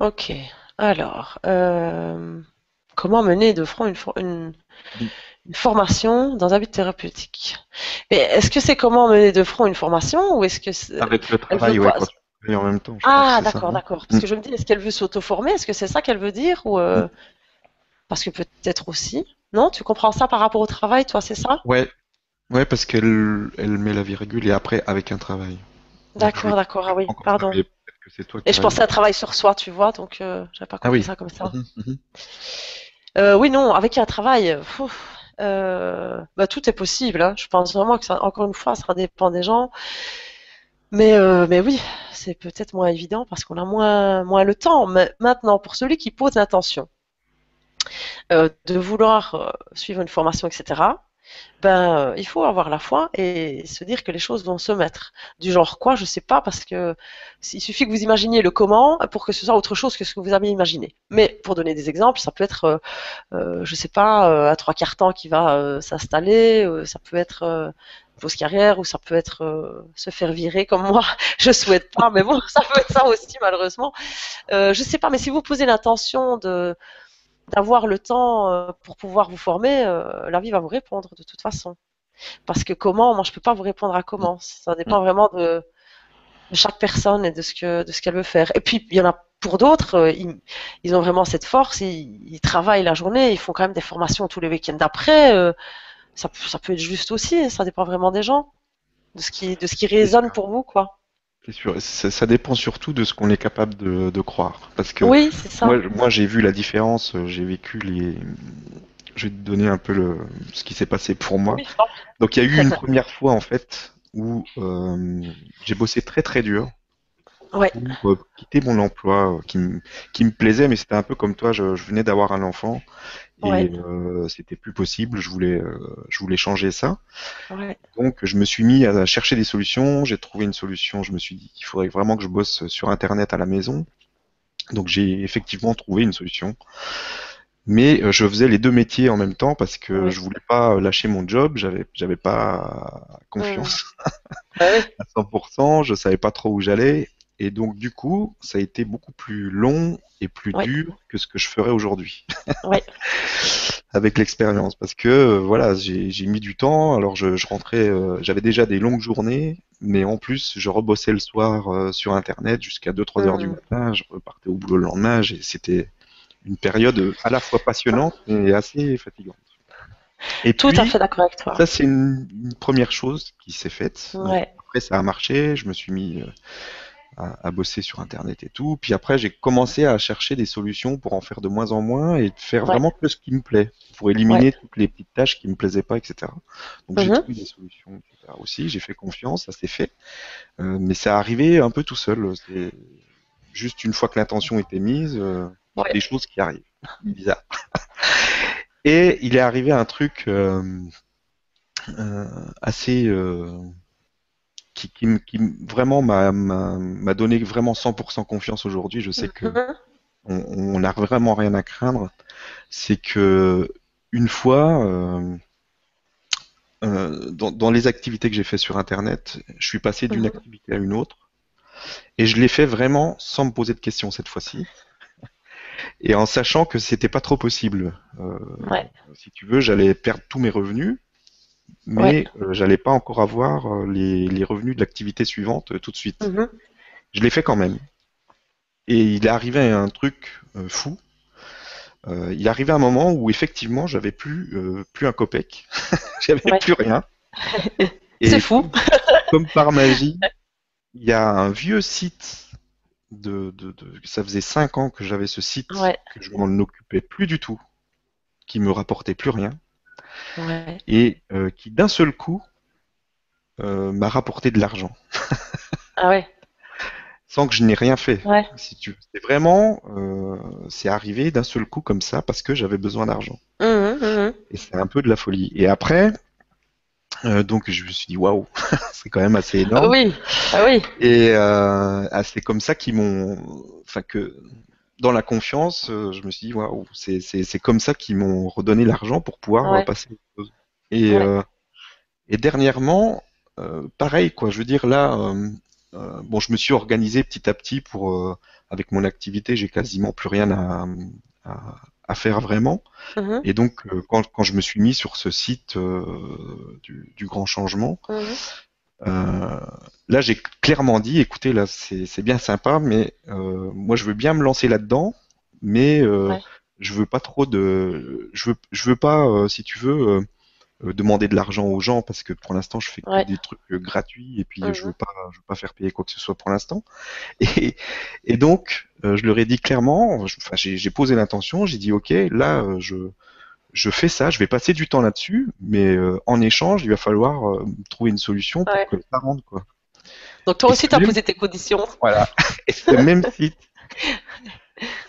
Ok. Alors, euh, comment mener de front une, for- une, Oui. une formation dans un but thérapeutique? Mais est-ce que c'est comment mener de front une formation ou est-ce que c'est... Avec le travail, ouais, quoi quand fais en même temps. je Ah, d'accord, d'accord. Parce Mm. que je me dis, est-ce qu'elle veut s'auto-former? Est-ce que c'est ça qu'elle veut dire ou euh, parce que peut-être aussi. Non, tu comprends ça par rapport au travail, toi, c'est ça? Ouais, ouais, parce qu'elle elle met la virgule et après avec un travail. D'accord, d'accord. Ah oui, pardon. et je pensais à travail sur soi, tu vois, donc euh, j'avais pas compris ah ça comme ça. Mhm, mhm. Euh, oui, non, avec un travail, euh, bah, tout est possible. Hein. Je pense vraiment que ça, encore une fois, ça dépend des gens. Mais, euh, mais oui, c'est peut-être moins évident parce qu'on a moins, moins le temps. Mais maintenant, pour celui qui pose l'intention euh, de vouloir euh, suivre une formation, etc., ben, il faut avoir la foi et se dire que les choses vont se mettre. Du genre quoi, je sais pas, parce que il suffit que vous imaginiez le comment pour que ce soit autre chose que ce que vous avez imaginé. Mais pour donner des exemples, ça peut être, euh, je sais pas, un trois quarts temps qui va s'installer, ça peut être pause carrière ou ça peut être euh, se faire virer comme moi. Je souhaite pas, mais bon, ça peut être ça aussi malheureusement. Euh, je sais pas, mais si vous posez l'intention de d'avoir le temps euh, pour pouvoir vous former, euh, la vie va vous répondre de toute façon. Parce que comment, moi je peux pas vous répondre à comment. Ça dépend vraiment de, de chaque personne et de ce que de ce qu'elle veut faire. Et puis il y en a pour d'autres, ils, ils, ont vraiment cette force, ils, ils, travaillent la journée, ils font quand même des formations tous les week-ends d'après ça, peut être juste aussi, ça dépend vraiment des gens, de ce qui, de ce qui résonne pour vous, quoi. C'est sûr, ça, dépend surtout de ce qu'on est capable de, croire. Parce que oui, ça. moi, j'ai vu la différence, euh, j'ai vécu les. Je vais te donner un peu le, ce qui s'est passé pour moi. Donc il y a eu une première fois en fait où euh, j'ai bossé très très dur ouais. pour euh, quitter mon emploi qui, qui me plaisait, mais c'était un peu comme toi, je, je venais d'avoir un enfant et euh, c'était plus possible. Je voulais, euh, je voulais changer ça. Ouais. Donc je me suis mis à chercher des solutions. J'ai trouvé une solution. Je me suis dit qu'il faudrait vraiment que je bosse sur Internet à la maison. Donc j'ai effectivement trouvé une solution. Mais euh, je faisais les deux métiers en même temps parce que je voulais pas lâcher mon job. J'avais, j'avais pas confiance à 100%. Je savais pas trop où j'allais. Et donc, du coup, ça a été beaucoup plus long et plus dur que ce que je ferais aujourd'hui. Ouais. Avec l'expérience. Parce que, euh, voilà, j'ai mis du temps. Alors, je, je rentrais, euh, j'avais déjà des longues journées, mais en plus, je rebossais le soir euh, sur Internet jusqu'à 2-3 heures du mmh. matin. Je repartais au boulot le lendemain. C'était une période à la fois passionnante et assez fatigante. Et Tout à fait d'accord avec toi. Ça, c'est une, une, première chose qui s'est faite. Ouais. Après, ça a marché. Je me suis mis à, bosser sur Internet et tout. Puis après, j'ai commencé à chercher des solutions pour en faire de moins en moins et faire vraiment que ce qui me plaît, pour éliminer toutes les petites tâches qui me plaisaient pas, etc. Donc j'ai mhm. trouvé des solutions, etc. Aussi, j'ai fait confiance, ça s'est fait, euh, mais ça arrivé un peu tout seul. C'est juste une fois que l'intention était mise, euh, des choses qui arrivent. Bizarre. et il est arrivé un truc euh, euh assez qui, qui, vraiment m'a donné vraiment 100% confiance aujourd'hui. Je sais que mhm. on n'a vraiment rien à craindre. C'est que une fois, euh, euh, dans, les activités que j'ai fait sur Internet, je suis passé d'une mhm. activité à une autre, et je l'ai fait vraiment sans me poser de questions cette fois-ci, et en sachant que c'était pas trop possible. Euh, si tu veux, j'allais perdre tous mes revenus mais euh, j'allais pas encore avoir euh, les, revenus de l'activité suivante euh, tout de suite. Mhm. Je l'ai fait quand même. Et il est arrivé un truc fou. il est arrivé un moment où effectivement j'avais plus plus un copec, j'avais plus rien. C'est fou. comme par magie, il y a un vieux site de, de, ça faisait 5 ans que j'avais ce site que je m'en occupais plus du tout, qui me rapportait plus rien et euh, qui d'un seul coup euh, m'a rapporté de l'argent. ah ouais. Sans que je n'ai rien fait. Ouais. Si tu c'est vraiment, euh, c'est arrivé d'un seul coup comme ça parce que j'avais besoin d'argent. Mmh, mmh. Et c'est un peu de la folie. Et après, donc je me suis dit waouh, c'est quand même assez énorme. Ah oui, ah oui. Et ah, c'est comme ça qu'ils m'ont, enfin que dans la confiance, euh, je me suis dit, waouh, c'est comme ça qu'ils m'ont redonné l'argent pour pouvoir euh, passer Et, euh, et dernièrement, pareil, quoi. Je veux dire, là, bon, je me suis organisé petit à petit pour, avec mon activité, j'ai quasiment plus rien à, à, faire vraiment. Mm-hmm. Et donc, quand, quand, je me suis mis sur ce site du, du, grand changement, mm-hmm. Euh, là, j'ai clairement dit, écoutez, là, c'est bien sympa, mais euh, moi, je veux bien me lancer là-dedans, mais euh, je veux pas trop de, je veux, je veux pas, euh, si tu veux, euh, euh, demander de l'argent aux gens parce que pour l'instant je fais que des trucs gratuits et puis je Mhm. veux pas, je veux pas faire payer quoi que ce soit pour l'instant. Et, et donc euh, je leur ai dit clairement, j'ai posé l'intention, j'ai dit ok, là euh, je je fais ça, je vais passer du temps là-dessus, mais euh, en échange il va falloir euh, trouver une solution pour Ouais. que ça rentre quoi. Donc toi aussi, tu as même- posé tes conditions. Voilà. Et ce même site,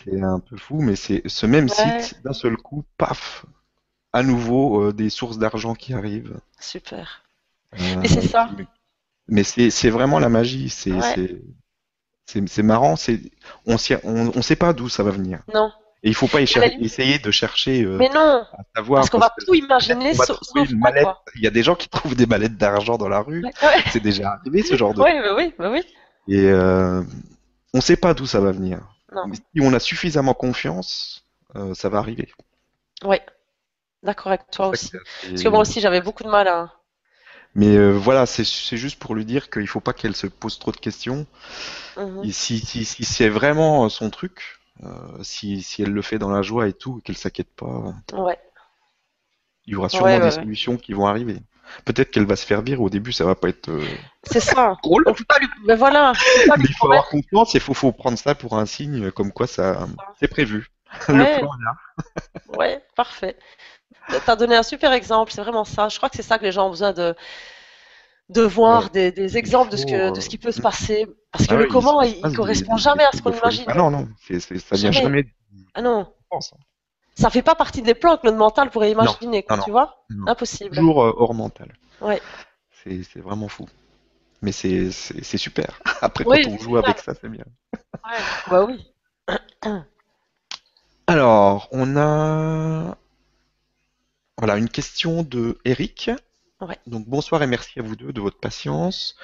c'est un peu fou, mais c'est ce même Ouais. site, d'un seul coup, paf, à nouveau euh, des sources d'argent qui arrivent. Super. Et c'est ça. Mais c'est vraiment la magie. C'est Ouais. marrant. On s'y- on on sait pas d'où ça va venir. Non. Et il faut pas écher- limite- essayer de chercher euh, Mais non, à savoir. parce qu'on va tout imaginer sauf, sauf mallette. quoi. Il y a des gens qui trouvent des mallettes d'argent dans la rue. Ouais, ouais, C'est déjà arrivé ce genre de. ouais, bah oui, bah oui. Et euh, on sait pas d'où ça va venir. Non. Mais si on a suffisamment confiance, euh, ça va arriver. Ouais. D'accord avec toi aussi. Parce que moi aussi, j'avais beaucoup de mal à. Mais euh, voilà, c'est juste pour lui dire qu'il faut pas qu'elle se pose trop de questions. Et si, si, si c'est vraiment son truc, si, si elle le fait dans la joie et tout, qu'elle s'inquiète pas, Ouais. il y aura sûrement Ouais, ouais, des solutions qui vont arriver. Peut-être qu'elle va se faire virer au début, ça va pas être euh, C'est ça. On peut pas lui. Mais voilà. Mais il faut avoir confiance et faut, faut prendre ça pour un signe comme quoi ça c'est prévu. Ouais. Le plan est là. Ouais, parfait. T'as donné un super exemple, c'est vraiment ça. Je crois que c'est ça que les gens ont besoin de, de voir Ouais. des, des exemples de ce que, de euh, ce qui peut se passer. Parce que Ah le oui, comment, il, des- correspond des- jamais des à ce qu'on imagine. Ah non, non, ça vient Jamais. Ah non, sens. ça fait pas partie des plans que notre mental pourrait imaginer, quoi, non, tu vois? Impossible. Toujours euh, hors mental. Ouais. C'est, c'est vraiment fou. Mais c'est, super. Après, Oui, quand on joue avec ça, c'est bien. Ouais. Bah oui. Alors, on a voilà une question de Eric. Ouais. Donc bonsoir et merci à vous deux de votre patience.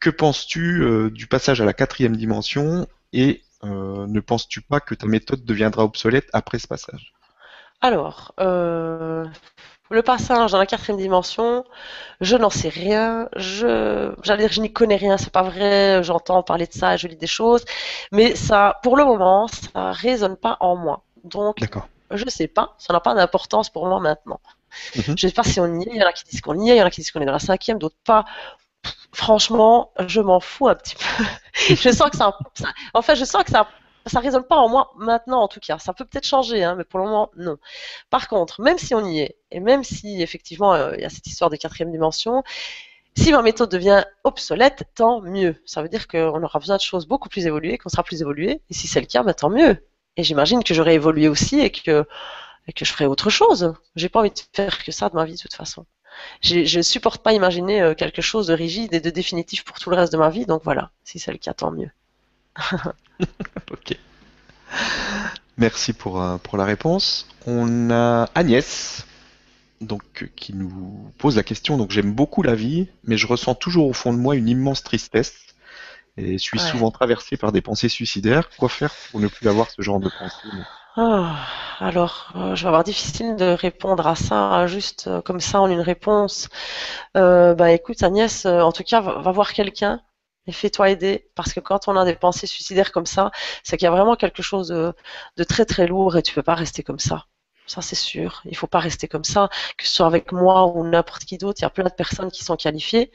Que penses-tu euh, du passage à la quatrième dimension et euh, ne penses-tu pas que ta méthode deviendra obsolète après ce passage? Alors, euh, le passage dans la quatrième dimension, je n'en sais rien. Je, j'allais dire, je n'y connais rien, c'est pas vrai. J'entends parler de ça, et je lis des choses, mais ça, pour le moment, ça résonne pas en moi. Donc, D'accord. je sais pas, ça n'a pas d'importance pour moi maintenant. Mhm. Je sais pas si on y est. Il y en a qui disent qu'on y est, il y en a qui disent qu'on est dans la cinquième, d'autres pas. Franchement, je m'en fous un petit peu. je sens que ça, ça- en fait, je sens que ça, ça résonne pas en moi maintenant, en tout cas. Ça peut peut-être changer, hein, mais pour le moment, non. Par contre, même si on y est, et même si effectivement euh, il y a cette histoire de quatrième dimension, si ma méthode devient obsolète, tant mieux. Ça veut dire qu'on aura besoin de choses beaucoup plus évoluées, qu'on sera plus évolué. Et si c'est le cas, bah, tant mieux. Et j'imagine que j'aurai évolué aussi et que, et que je ferai autre chose. J'ai pas envie de faire que ça de ma vie de toute façon. Je ne supporte pas imaginer euh, quelque chose de rigide et de définitif pour tout le reste de ma vie. Donc voilà, si c'est le cas, tant mieux. Ok. Merci pour, euh, pour la réponse. On a Agnès, donc, euh, qui nous pose la question. Donc, j'aime beaucoup la vie, mais je ressens toujours au fond de moi une immense tristesse et suis Ouais. souvent traversé par des pensées suicidaires. Quoi faire pour ne plus avoir ce genre de pensées? Ah, alors, euh, je vais avoir difficile de répondre à ça juste euh, comme ça en une réponse. Euh, bah écoute, Agnès, euh, en tout cas, va, va voir quelqu'un et fais-toi aider parce que quand on a des pensées suicidaires comme ça, c'est qu'il y a vraiment quelque chose de, de très très lourd et tu peux pas rester comme ça. Ça, c'est sûr. Il faut pas rester comme ça, que ce soit avec moi ou n'importe qui d'autre. Il y a plein de personnes qui sont qualifiées.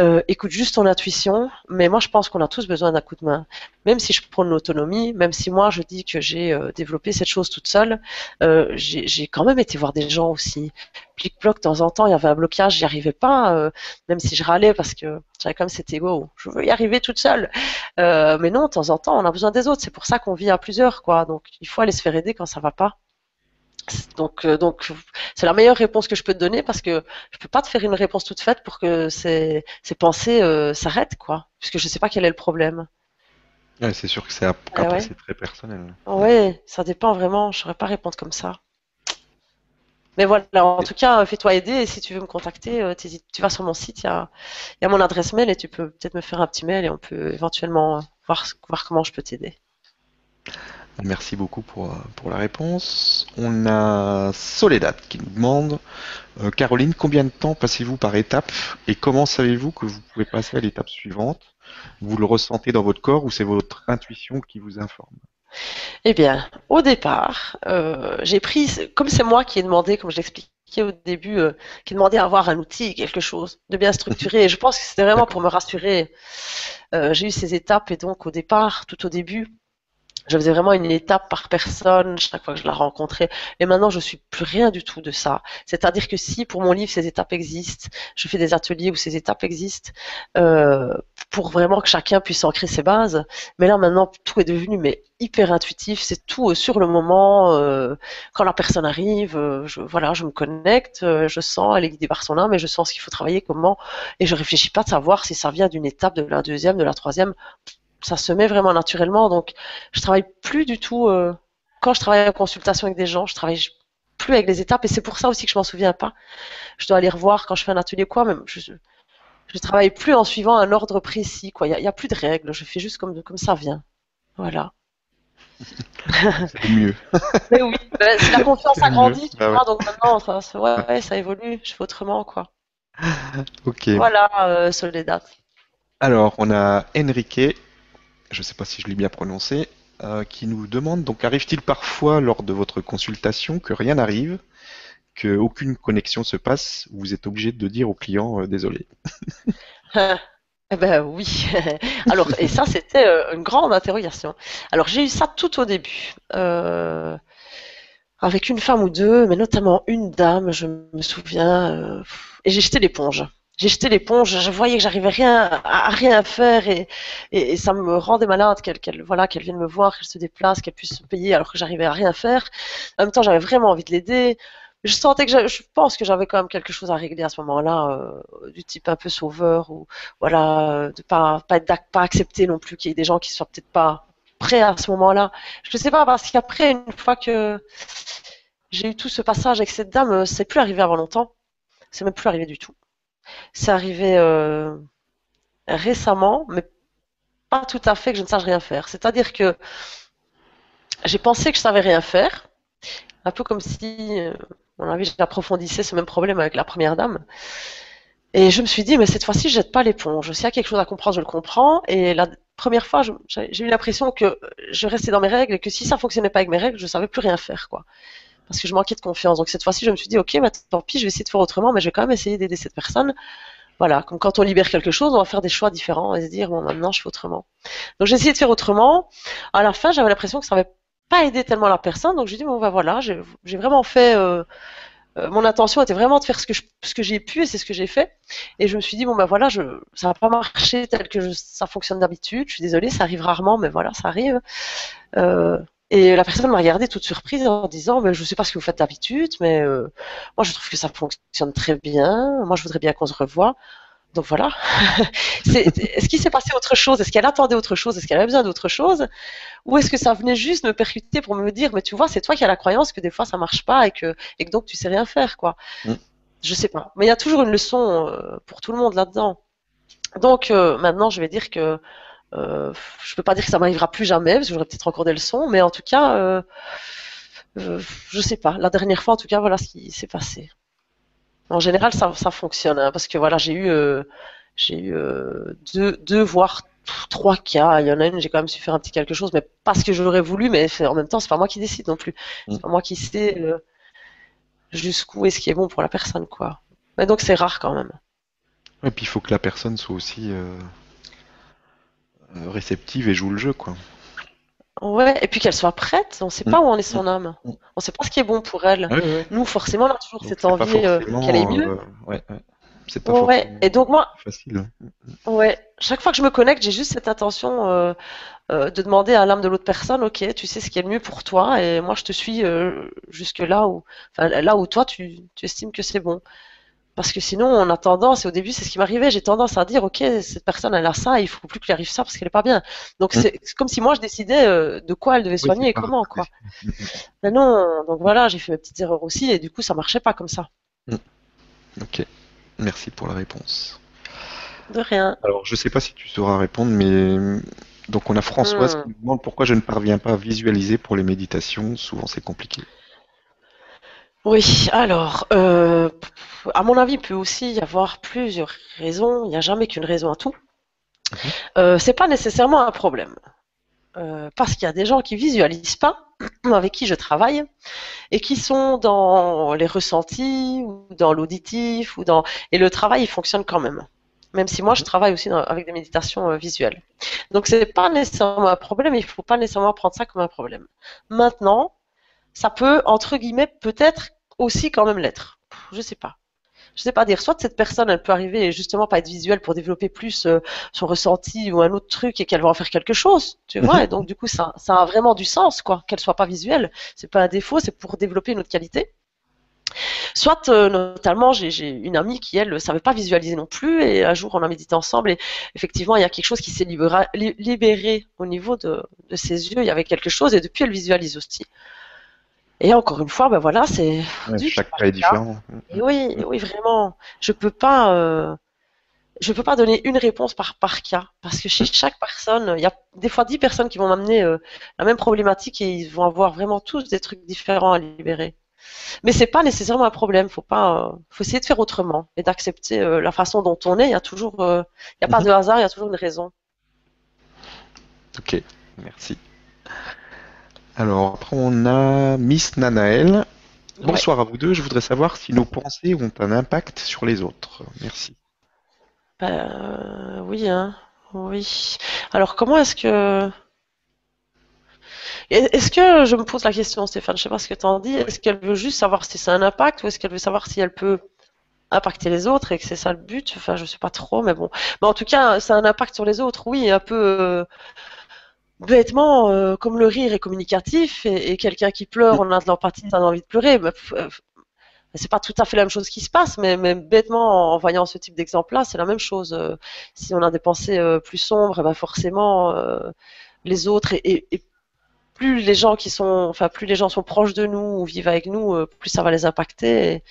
Euh, écoute juste ton intuition, mais moi je pense qu'on a tous besoin d'un coup de main. Même si je prône l'autonomie, même si moi je dis que j'ai euh, développé cette chose toute seule, euh, j'ai quand même été voir des gens aussi. Plic-ploc, de temps en temps, il y avait un blocage, j'y arrivais pas, même si je râlais parce que j'avais comme cet ego, je veux y arriver toute seule. Mais non, de temps en temps, on a besoin des autres. C'est pour ça qu'on vit à plusieurs, quoi. Donc il faut aller se faire aider quand ça va pas. Donc, euh, donc c'est la meilleure réponse que je peux te donner parce que je peux pas te faire une réponse toute faite pour que ces, ces pensées euh, s'arrêtent, quoi. Puisque je sais pas quel est le problème. Ouais, c'est sûr que c'est ap- après, ouais. c'est très personnel. Ouais, ça dépend vraiment. Je saurais pas répondre comme ça. Mais voilà, en tout cas, fais-toi aider et si tu veux me contacter, euh, tu vas sur mon site, il y a, y a mon adresse mail et tu peux peut-être me faire un petit mail et on peut éventuellement voir, voir comment je peux t'aider. Merci beaucoup pour, euh, pour la réponse. On a Soledad qui nous demande euh, Caroline, combien de temps passez-vous par étape et comment savez-vous que vous pouvez passer à l'étape suivante? Vous le ressentez dans votre corps ou c'est votre intuition qui vous informe? Eh bien, au départ, euh, j'ai pris, comme c'est moi qui ai demandé, comme je l'expliquais au début, euh, qui ai demandé à avoir un outil, quelque chose de bien structuré. Et je pense que c'était vraiment pour me rassurer. Euh, j'ai eu ces étapes et donc au départ, tout au début, je faisais vraiment une étape par personne chaque fois que je la rencontrais. Et maintenant, je suis plus rien du tout de ça. C'est-à-dire que si pour mon livre ces étapes existent, je fais des ateliers où ces étapes existent euh, pour vraiment que chacun puisse ancrer ses bases. Mais là, maintenant, tout est devenu mais hyper intuitif. C'est tout euh, sur le moment. Euh, quand la personne arrive, euh, je, voilà, je me connecte, euh, je sens, elle est guidée par son âme, et je sens ce qu'il faut travailler, comment. Et je réfléchis pas de savoir si ça vient d'une étape, de la deuxième, de la troisième ça se met vraiment naturellement. Donc, je travaille plus du tout. Euh, quand je travaille en consultation avec des gens, je travaille plus avec les étapes. Et c'est pour ça aussi que je m'en souviens pas. Je dois aller revoir quand je fais un atelier quoi. Même je, je travaille plus en suivant un ordre précis. Quoi. Il y, a plus de règles. Je fais juste comme comme ça vient. Voilà. c'est mieux. Mais oui, ben, la confiance a grandi, tu bah vois, donc maintenant ça, ouais, ouais, ça évolue, je fais autrement quoi. Ok. Voilà, euh, Soledad. Alors, on a Enrique je ne sais pas si je l'ai bien prononcé, euh, qui nous demande donc arrive-t-il parfois lors de votre consultation que rien n'arrive, que aucune connexion se passe, vous êtes obligé de dire au client euh, désolé? Eh ben oui. Alors et ça c'était euh, une grande interrogation. Alors j'ai eu ça tout au début. avec une femme ou deux, mais notamment une dame, je me souviens, et j'ai jeté l'éponge j'ai jeté l'éponge, je voyais que j'arrivais rien à, rien faire et, et, ça me rendait malade qu'elle voilà qu'elle vienne me voir, qu'elle se déplace, qu'elle puisse se payer alors que j'arrivais à rien faire. En même temps, j'avais vraiment envie de l'aider. Je sentais que je pense que j'avais quand même quelque chose à régler à ce moment-là, euh, du type un peu sauveur ou voilà de pas pas être pas accepter non plus qu'il y ait des gens qui soient peut-être pas prêts à ce moment-là. Je ne sais pas parce qu'après une fois que j'ai eu tout ce passage avec cette dame, c'est plus arrivé avant longtemps. C'est même plus arrivé du tout. C'est arrivé euh, récemment, mais pas tout à fait que je ne sache rien faire. C'est-à-dire que j'ai pensé que je savais rien faire, un peu comme si, euh, mon avis, j'approfondissais ce même problème avec la première dame. Et je me suis dit, mais cette fois-ci, je jette pas l'éponge. S'il y a quelque chose à comprendre, je le comprends. Et la première fois, j'ai eu l'impression que je restais dans mes règles et que si ça fonctionnait pas avec mes règles, je savais plus rien faire, quoi parce que je manquais de confiance. Donc cette fois-ci, je me suis dit, ok, bah, tant pis, je vais essayer de faire autrement, mais je vais quand même essayer d'aider cette personne. Voilà, comme quand on libère quelque chose, on va faire des choix différents et se dire, bon, maintenant, je fais autrement. Donc j'ai essayé de faire autrement. À la fin, j'avais l'impression que ça n'avait pas aidé tellement la personne, donc je dit, bon, bah voilà, j'ai vraiment fait... Euh, euh, mon intention était vraiment de faire ce que j'ai pu et c'est ce que j'ai fait. Et je me suis dit bon ben voilà, je, ça va pas marcher tel que ça fonctionne d'habitude. Je suis désolée, ça arrive rarement, mais voilà, ça arrive. Euh, et la personne m'a regardé toute surprise en disant mais Je ne sais pas ce que vous faites d'habitude, mais euh, moi je trouve que ça fonctionne très bien. Moi je voudrais bien qu'on se revoie. Donc voilà. est-ce qu'il s'est passé autre chose? Est-ce qu'elle attendait autre chose? Est-ce qu'elle avait besoin d'autre chose? Ou est-ce que ça venait juste me percuter pour me dire Mais tu vois, c'est toi qui as la croyance que des fois ça marche pas et que, et que donc tu sais rien faire, quoi. Mm. Je sais pas. Mais il y a toujours une leçon euh, pour tout le monde là-dedans. Donc euh, maintenant, je vais dire que euh, je peux pas dire que ça m'arrivera plus jamais, parce que j'aurais peut-être encore des leçons, mais en tout cas, euh, euh, je sais pas. La dernière fois, en tout cas, voilà ce qui s'est passé. En général, ça, ça fonctionne, hein, parce que voilà, j'ai eu, euh, j'ai eu euh, deux, deux, voire trois cas. Il y en a une, j'ai quand même su faire un petit quelque chose, mais parce que j'aurais voulu, mais en même temps, c'est pas moi qui décide non plus. Mm. C'est pas moi qui sais jusqu'où est ce qui est bon pour la personne, quoi. Mais donc, c'est rare quand même. Et puis, il faut que la personne soit aussi euh, réceptive et joue le jeu, quoi. Ouais, et puis qu'elle soit prête, on ne sait pas mm. où en est son âme. Mm. On ne sait pas ce qui est bon pour elle. Nous, forcément, on a toujours cette envie euh, qu'elle ait mieux. Euh, ouais, C'est pas ouais. Et donc moi, facile. Ouais, chaque fois que je me connecte, j'ai juste cette intention de demander à l'âme de l'autre personne, ok, tu sais ce qui est le mieux pour toi, et moi je te suis jusque là où, là où toi tu, tu estimes que c'est bon. Parce que sinon, on a tendance, et au début, c'est ce qui m'arrivait, j'ai tendance à dire, OK, cette personne, elle a ça, il faut plus qu'il arrive ça parce qu'elle est pas bien. Donc, mm. c'est comme si moi, je décidais euh, de quoi elle devait soigner et comment, quoi. Mais non, donc voilà, j'ai fait mes petites erreurs aussi, et du coup, ça marchait pas comme ça. Mm. Ok. Merci pour la réponse. De rien. Alors, je sais pas si tu sauras répondre, mais donc on a Françoise mm. qui nous demande pourquoi je ne parviens pas à visualiser pour les méditations. Souvent, c'est compliqué. Oui, alors, euh, à mon avis, il peut aussi y avoir plusieurs raisons. Il n'y a jamais qu'une raison à tout. Mhm. Euh, c'est pas nécessairement un problème. euh, parce qu'il y a des gens qui visualisent pas, avec qui je travaille, et qui sont dans les ressentis, ou dans l'auditif, ou dans... Et le travail, il fonctionne quand même. Même si moi, je travaille aussi dans- avec des méditations euh, visuelles. Donc, c'est pas nécessairement un problème, il faut pas nécessairement prendre ça comme un problème. Maintenant, ça peut, entre guillemets, peut-être aussi quand même l'être. Je sais pas. Je sais pas dire. Soit cette personne, elle peut arriver justement pas être visuelle pour développer plus euh, son ressenti ou un autre truc et qu'elle va en faire quelque chose, tu vois. Mhm. Et donc du coup, ça, ça a vraiment du sens, quoi. Qu'elle soit pas visuelle, c'est pas un défaut, c'est pour développer une autre qualité. Soit, euh, notamment, j'ai une amie qui, elle, ne savait pas visualiser non plus, et un jour, on a médité ensemble, et effectivement, il y a quelque chose qui s'est libéré au niveau de, de ses yeux, il y avait quelque chose, et depuis, elle visualise aussi. Et encore une fois, ben voilà, c'est Ouais, chaque cas est différent. et oui, et oui, vraiment. Je peux pas, euh, je peux pas donner une réponse par, par cas, parce que chez chaque personne, il y a des fois dix personnes qui vont m'amener euh, la même problématique et ils vont avoir vraiment tous des trucs différents à libérer. Mais c'est pas nécessairement un problème. Faut pas, euh, faut essayer de faire autrement et d'accepter euh, la façon dont on est. Il y a toujours, euh, il y a pas Mhm. de hasard, il y a toujours une raison. Ok, merci. Alors, après, on a Miss Nanaël. Bonsoir à vous deux. Je voudrais savoir si nos pensées ont un impact sur les autres. Merci. Ben, euh, oui, hein, oui. Alors comment est-ce que Est-ce que je me pose la question, Stéphane, je sais pas ce que tu en dis, est-ce qu'elle veut juste savoir si c'est un impact ou est-ce qu'elle veut savoir si elle peut impacter les autres et que c'est ça le but? Enfin, je sais pas trop, mais bon. Mais en tout cas, c'est un impact sur les autres, oui, un peu euh, bêtement, euh, comme le rire est communicatif et, quelqu'un qui pleure, on a de l'empathie, on a envie de pleurer. bah, euh, c'est pas tout à fait la même chose qui se passe, mais, mais bêtement, en voyant ce type d'exemple-là, c'est la même chose. Euh, si on a des pensées plus sombres, ben forcément, les autres et, plus les gens qui sont, enfin, plus les gens sont proches de nous ou vivent avec nous, plus ça va les impacter.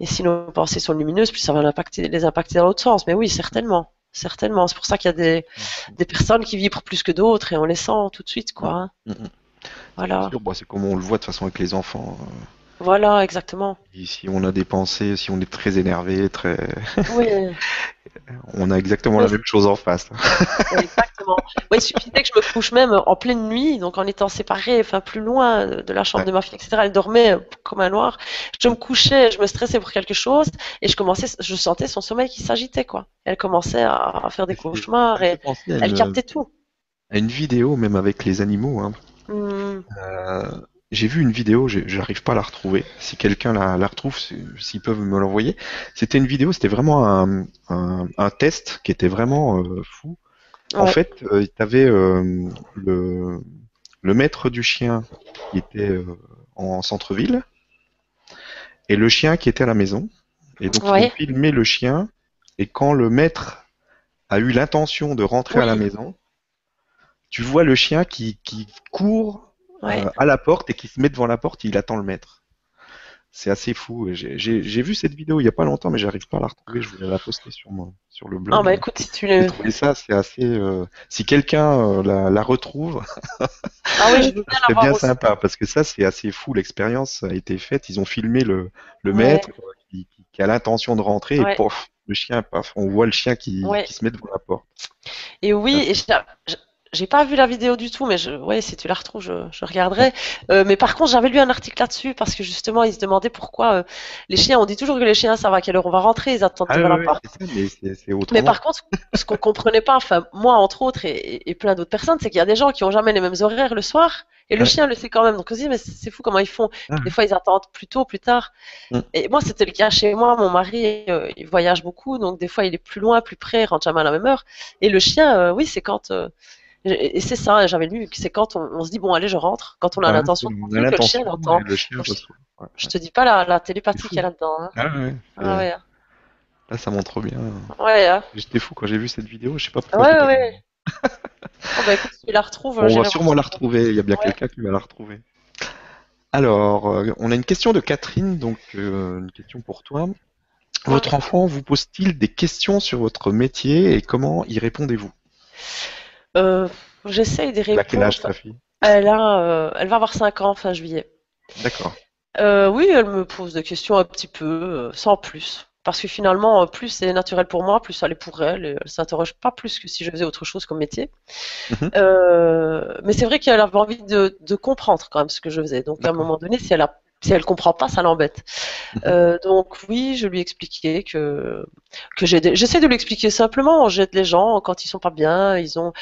Et, si nos pensées sont lumineuses, plus ça va l'impacter- les impacter dans l'autre sens. Mais oui, certainement. Certainement. C'est pour ça qu'il y a des, des personnes qui vibrent plus que d'autres et on les sent tout de suite, quoi. hein. Mm, mm. Voilà. Bon, c'est comme on le voit de toute façon avec les enfants. euh, Voilà, exactement. et si on a des pensées, si on est très énervé, très, Oui, on a exactement la même chose en face. exactement. Ouais, il suffisait que je me couche même en pleine nuit, donc en étant séparée, enfin plus loin de la chambre Ouais. de ma fille, etc. Elle dormait comme un noir. Je me couchais, je me stressais pour quelque chose, et je commençais, je sentais son sommeil qui s'agitait, quoi. Elle commençait à, faire des cauchemars et elle captait tout. à une vidéo, même avec les animaux. hein. Hmm. Euh, j'ai vu une vidéo, j'arrive pas à la retrouver. Si quelqu'un la, la retrouve, si- s'ils peuvent me l'envoyer. C'était une vidéo, c'était vraiment un, un, un test qui était vraiment euh, fou. En fait, euh, t'avais euh, le, le maître du chien qui était euh, en centre-ville et le chien qui était à la maison. Et donc ils Ouais. ont filmé le chien et quand le maître a eu l'intention de rentrer à la maison, tu vois le chien qui, qui court Ouais. euh, à la porte et qui se met devant la porte, il attend le maître. C'est assez fou. et J'ai vu cette vidéo il y a pas longtemps, mais j'arrive pas à la retrouver. Je voulais la poster sur mon, sur le blog. Ah bah écoute, si tu le... trouvé ça, c'est assez. euh, si quelqu'un euh, la, la retrouve, Ah oui, c'est bien aussi. sympa parce que ça, c'est assez fou. L'expérience a été faite. Ils ont filmé le, le Ouais. maître qui, qui- qui a l'intention de rentrer Ouais. et pof, le chien, paf, on voit le chien qui, Ouais. qui se met devant la porte. Et oui, et j'ai pas vu la vidéo du tout, mais je, ouais, si tu la retrouves, je, je regarderai. Euh, mais par contre, j'avais lu un article là-dessus parce que justement, ils se demandaient pourquoi euh, les chiens. On dit toujours que les chiens savent à quelle heure on va rentrer, ils attendent Ah devant la porte. ça, mais par contre, ce qu'on comprenait pas, enfin moi entre autres et, et- et plein d'autres personnes, c'est qu'il y a des gens qui ont jamais les mêmes horaires le soir et le Ouais. chien le sait quand même. Donc on se dit mais c'est fou comment ils font. Ah. Des fois ils attendent plus tôt, plus tard. Mm. Et moi c'était le cas chez moi. Mon mari euh, il voyage beaucoup, donc des fois il est plus loin, plus près, il rentre jamais à la même heure. Et le chien, euh, oui c'est quand euh, et c'est ça, j'avais lu que c'est quand on, on se dit bon allez je rentre, quand on a Ouais, l'intention de rentrer, que le chien l'intention, l'entend. et le chien Donc, je-. Ouais, te dis pas la, la télépathie qu'il y a là-dedans. hein. Ah ouais, Ah ouais, Là, ça montre bien. ouais. hein. J'étais fou quand j'ai vu cette vidéo. Je sais pas pourquoi. Ouais, ouais. Oh, bah écoute, tu la retrouves, Bon, on va sûrement la retrouver. Il y a bien Ouais. quelqu'un qui va la retrouver. Alors, euh, on a une question de Catherine, donc euh, une question pour toi. Votre enfant vous pose-t-il des questions sur votre métier et comment y répondez-vous? Euh, J'essaye quel âge ta fille Elle a, euh, elle va avoir 5 ans fin juillet. D'accord. Euh, oui, elle me pose des questions un petit peu, sans plus. Parce que finalement, plus c'est naturel pour moi, plus ça l'est pour elle. Et elle s'interroge pas plus que si je faisais autre chose comme métier. Mhm. Euh, mais c'est vrai qu'elle avait envie de, de comprendre quand même ce que je faisais. Donc à un moment donné, si elle a si elle comprend pas, ça l'embête. Mhm. Euh, donc oui, je lui expliquais que que j'essaie de lui expliquer simplement. J'aide les gens quand ils sont pas bien. Ils ont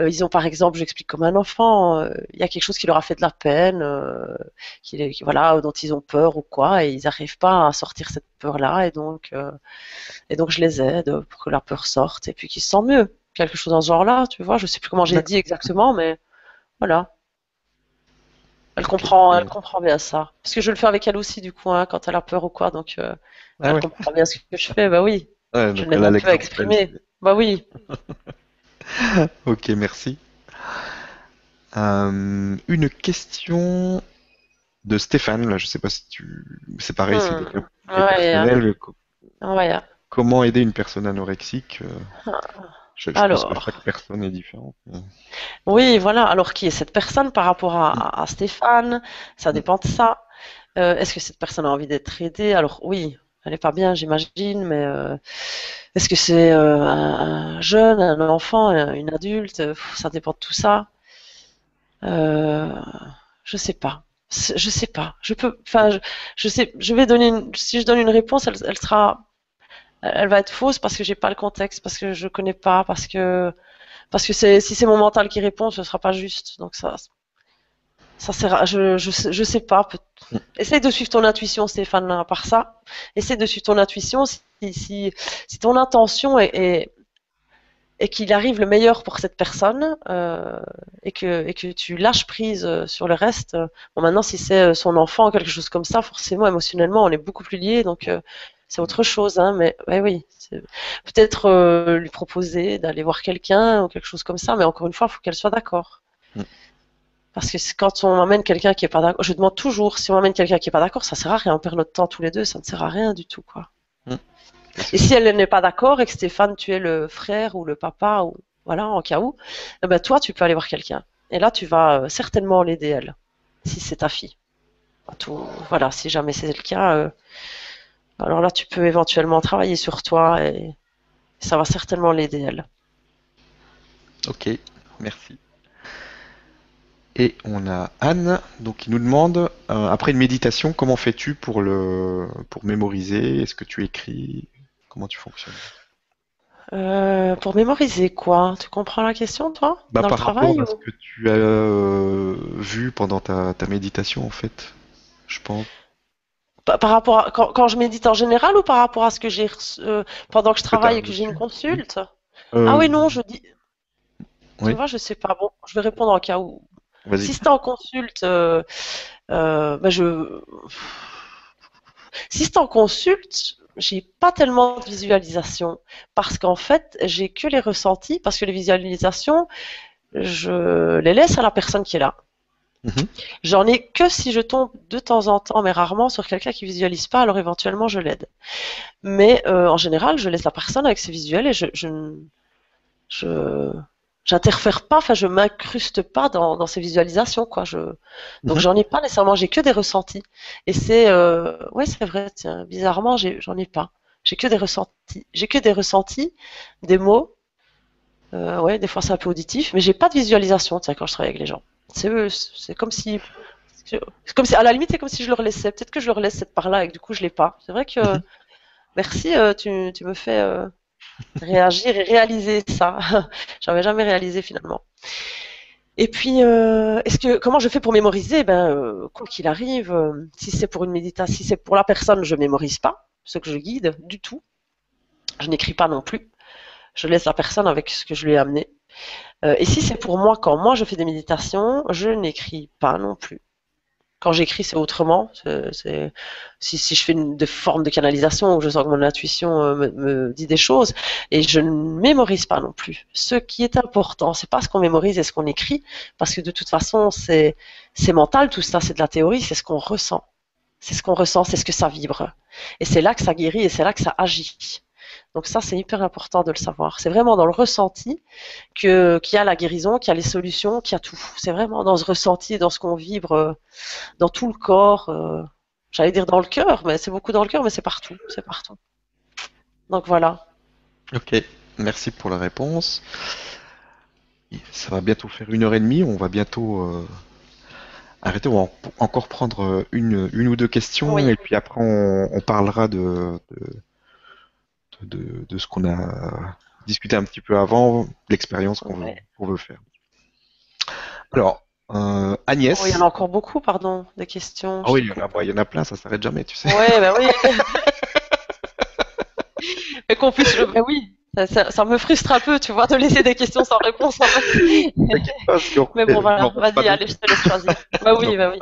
euh, ils ont par exemple, j'explique comme un enfant, euh, il y a quelque chose qui leur a fait de la peine, qui, qui- voilà, dont ils ont peur ou quoi, et ils n'arrivent pas à sortir cette peur-là, et donc et donc je les aide pour que la peur sorte et puis qu'ils se sentent mieux. Quelque chose dans ce genre-là, tu vois. Je sais plus comment j'ai dit exactement, mais voilà. Elle comprend, elle comprend bien ça. Parce que je le fais avec elle aussi, du coup, hein, quand elle a peur ou quoi. Donc, euh, Ah elle comprend bien ce que je fais. Bah oui, Ouais, je l'aide un peu à exprimer. Bah oui. Ok, merci. Euh, une question de Stéphane, là, je sais pas si tu... C'est pareil, c'est Hmm. Ouais, hein. Ouais. Comment aider une personne anorexique euh, je, je pense Alors. que chaque personne est différente. Oui, voilà. Alors, qui est cette personne par rapport à, Stéphane? Ça dépend de ça. Euh, est-ce que cette personne a envie d'être aidée? Alors, oui, elle est pas bien, j'imagine, mais euh, est-ce que c'est euh, un, un jeune, un enfant, un- une adulte? Ça dépend de tout ça. Euh, je sais pas. Je sais pas. Je peux, enfin, je, je sais, je vais donner une, si je donne une réponse, elle, elle sera, elle va être fausse parce que j'ai pas le contexte, parce que je connais pas, parce que, parce que si c'est mon mental qui répond, ce sera pas juste. Donc ça, ça sert je, je, je sais pas. Essaye de suivre ton intuition, Stéphane, à part ça. Essaye de suivre ton intuition. Si, si, si ton intention est, est qu'il arrive le meilleur pour cette personne euh, et que et que tu lâches prise euh, sur le reste. euh, Bon, maintenant, si c'est son enfant, quelque chose comme ça, forcément, émotionnellement, on est beaucoup plus liés, donc c'est autre chose. Hein, mais ouais, oui, peut-être euh, lui proposer d'aller voir quelqu'un ou quelque chose comme ça. Mais encore une fois, il faut qu'elle soit d'accord. Mm. Parce que quand on emmène quelqu'un qui est pas d'accord, je demande toujours si on emmène quelqu'un qui est pas d'accord, ça sert à rien. On perd notre temps tous les deux, ça ne sert à rien du tout, quoi. Et si elle n'est pas d'accord et que Stéphane, tu es le frère ou le papa, ou voilà, en cas où, eh ben toi, tu peux aller voir quelqu'un. Et là, tu vas euh, certainement l'aider, elle, si c'est ta fille. Tout, voilà, si jamais c'est le cas, euh, alors là, tu peux éventuellement travailler sur toi et ça va certainement l'aider, elle. Ok, merci. Et on a Anne, donc qui nous demande, euh, après une méditation, comment fais-tu pour le pour mémoriser? Est-ce que tu écris? Comment tu fonctionnes? Euh, pour mémoriser quoi? Tu comprends la question, toi? Bah, Dans le rapport travail à ce que tu as euh, vu pendant ta, ta méditation, en fait, je pense. Par par rapport à quand, quand je médite en général ou par rapport à ce que j'ai euh, pendant que je travaille et que j'ai une consulte? Euh, Ah oui, non, je dis. Oui. Tu vois, je sais pas. Bon, je vais répondre en cas où. Si c'était en consulte, euh, euh, bah, je. Si c'était en consulte, j'ai pas tellement de visualisation parce qu'en fait, j'ai que les ressentis parce que les visualisations, je les laisse à la personne qui est là. Mhm. J'en ai que si je tombe de temps en temps, mais rarement, sur quelqu'un qui visualise pas, alors éventuellement je l'aide. Mais euh, en général, je laisse la personne avec ses visuels et je, je, j'interfère pas, enfin je m'incruste pas dans, dans ces visualisations, quoi. Je, donc Mhm. j'en ai pas nécessairement, j'ai que des ressentis. Et c'est, euh, ouais, c'est vrai, tiens, bizarrement, j'en ai pas. J'ai que des ressentis. J'ai que des ressentis, des mots. Euh, ouais, des fois c'est un peu auditif, mais j'ai pas de visualisation, tiens, quand je travaille avec les gens. C'est eux, c'est comme si, c'est comme si, à la limite, c'est comme si je leur laissais. Peut-être que je leur laisse cette part-là et que du coup je l'ai pas. C'est vrai que, Mhm. merci, euh, tu, tu me fais euh, réagir et réaliser ça. J'avais jamais réalisé finalement. Et puis, euh, est-ce que comment je fais pour mémoriser? Ben, euh, quoi qu'il arrive, euh, si c'est pour une méditation, si c'est pour la personne, je mémorise pas ce que je guide du tout. Je n'écris pas non plus. Je laisse la personne avec ce que je lui ai amené. Euh, et si c'est pour moi, quand moi je fais des méditations, je n'écris pas non plus. Quand j'écris, c'est autrement. Si, je fais une forme de canalisation où je sens que mon intuition euh, me, me dit des choses, et je ne mémorise pas non plus. Ce qui est important, c'est pas ce qu'on mémorise et ce qu'on écrit, parce que de toute façon, c'est, c'est mental, tout ça, c'est de la théorie, c'est ce qu'on ressent. C'est ce qu'on ressent, c'est ce que ça vibre. Et c'est là que ça guérit et c'est là que ça agit. Donc ça, c'est hyper important de le savoir. C'est vraiment dans le ressenti que qu'il y a la guérison, qu'il y a les solutions, qu'il y a tout. C'est vraiment dans ce ressenti, dans ce qu'on vibre, euh, dans tout le corps. euh, J'allais dire dans le cœur, mais c'est beaucoup dans le cœur, mais c'est partout. C'est partout. Donc voilà. Ok, merci pour la réponse. Ça va bientôt faire une heure et demie. On va bientôt euh, arrêter. On va en- encore prendre une, une ou deux questions Oui. et puis après on, on parlera de, de, de- de ce qu'on a discuté un petit peu avant, l'expérience qu'on veut, Ouais. qu'on veut faire. Alors, euh, Agnès. Oh, il y en a encore beaucoup, pardon, des questions. Ah oui, il y en a, bah, il y en a plein, ça s'arrête jamais, tu sais. Ouais, bah oui. Mais qu'on puisse le. Bah oui. Ça, ça- ça me frustre un peu, tu vois, de laisser des questions sans réponse. en fait. Parce qu'on- Mais bon, voilà. pas Vas-y, allez, je te laisse choisir. Bah oui, bah oui.